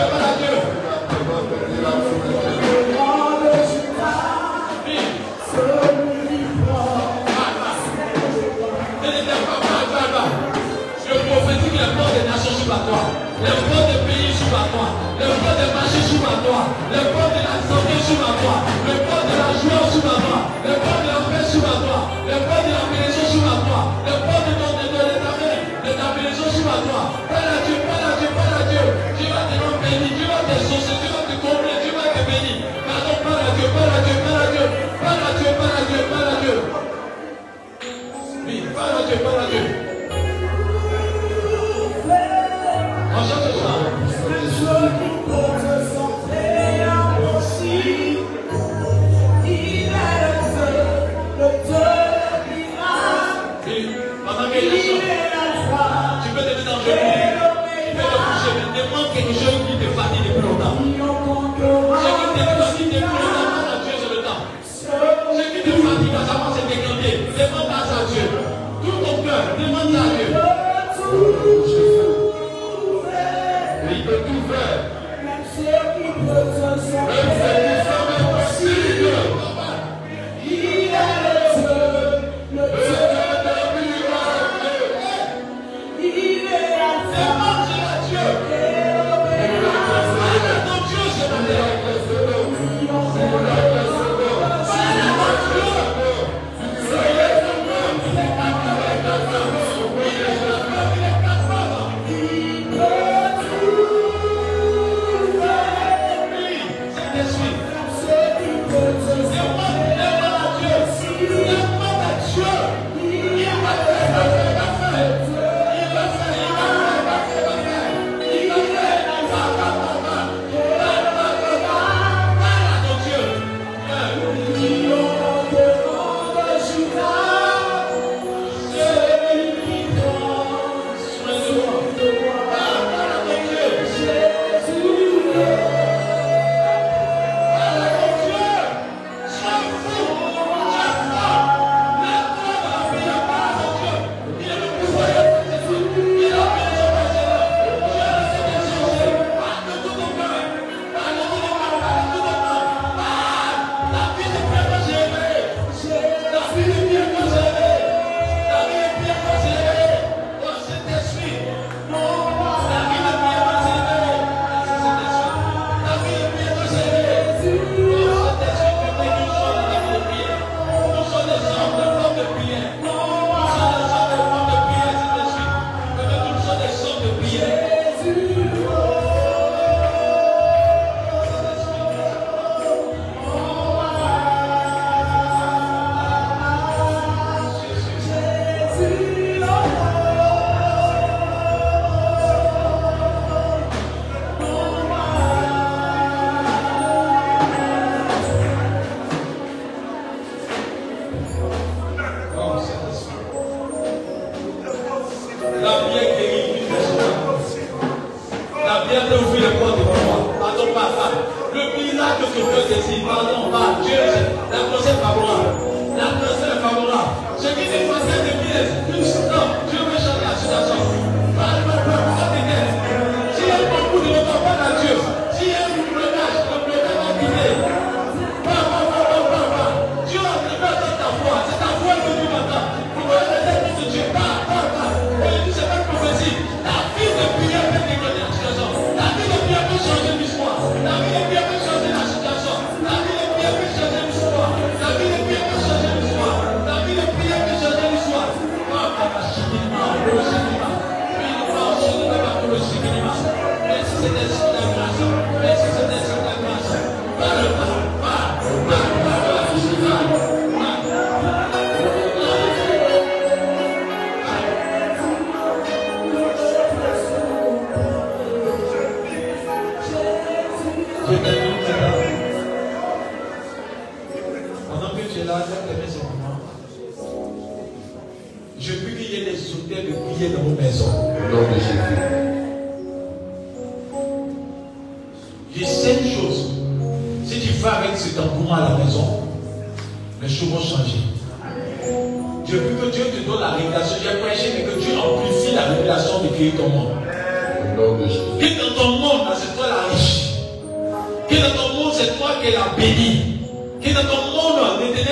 Que dans ton monde,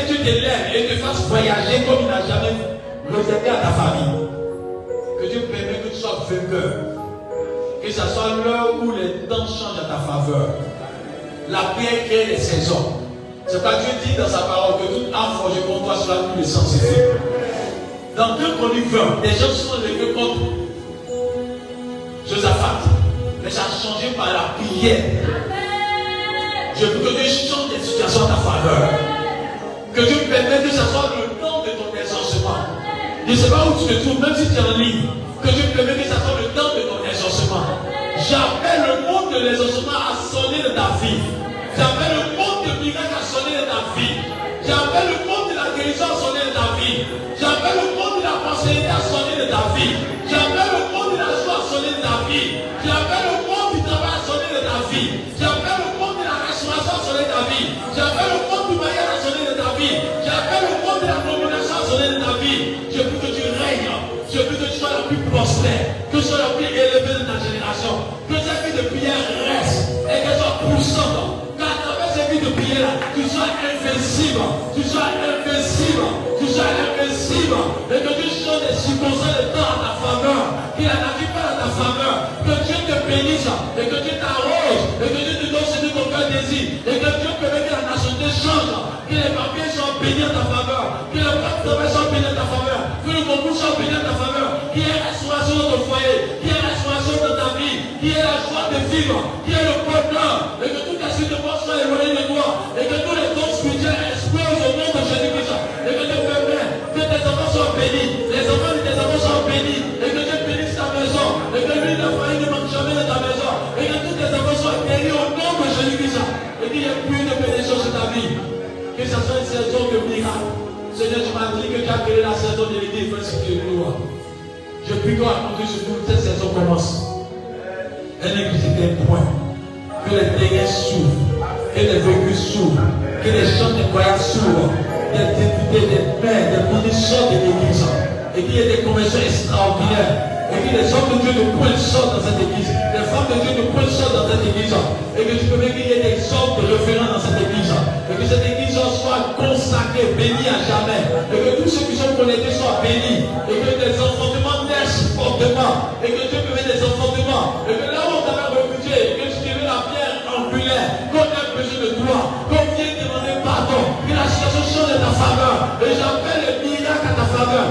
tu te lèves et te fasses voyager comme il n'a jamais réservé à ta famille? Que Dieu permette que tu sois vainqueur. Que ce soit l'heure où les temps changent à ta faveur. La paix crée les saisons. C'est pourquoi Dieu dit dans sa parole que toute âme forgée contre toi sera plus sensible. Dans 2 Chroniques 20, les gens sont levés contre Josaphat. Mais ça a changé par la prière. Je veux que Dieu change que soit ta faveur. Que Dieu permette que ça soit le temps de ton exaucement. Je ne sais pas où tu te trouves, même si tu es en ligne. Que Dieu permette que ça soit le temps de ton exaucement. J'appelle le monde de l'exaucement à sonner de ta vie. J'appelle le monde de miracle à sonner de ta vie. J'appelle le monde de la guérison à sonner de ta vie. J'appelle le monde de la pensée à sonner de ta vie. et venez nous donner ce que ton cœur désire. Et que Dieu permet que la nationalité change, que les papiers soient bénis en ta faveur, que le plan de travail soit béni prions avant que cette saison commence. Elle n'existe des. Que les dégâts s'ouvrent. Que les vécus s'ouvrent. Que les champs de croyants s'ouvrent. Des députés, des pères, des munitions de l'église. Et qu'il y ait des conventions extraordinaires et que les hommes de Dieu ne pointent sortent dans cette église, les femmes de Dieu ne pointent sortent dans cette église, et que tu peux même qu'il y ait des hommes de référents dans cette église, et que cette église soit consacrée, bénie à jamais, et que Dieu me met des comportements, et que là où on t'a refusé, que tu deviens la pierre angulaire, qu'on a besoin de toi, qu'on vienne demander pardon, que la situation de ta faveur, et j'appelle le miracle à ta faveur,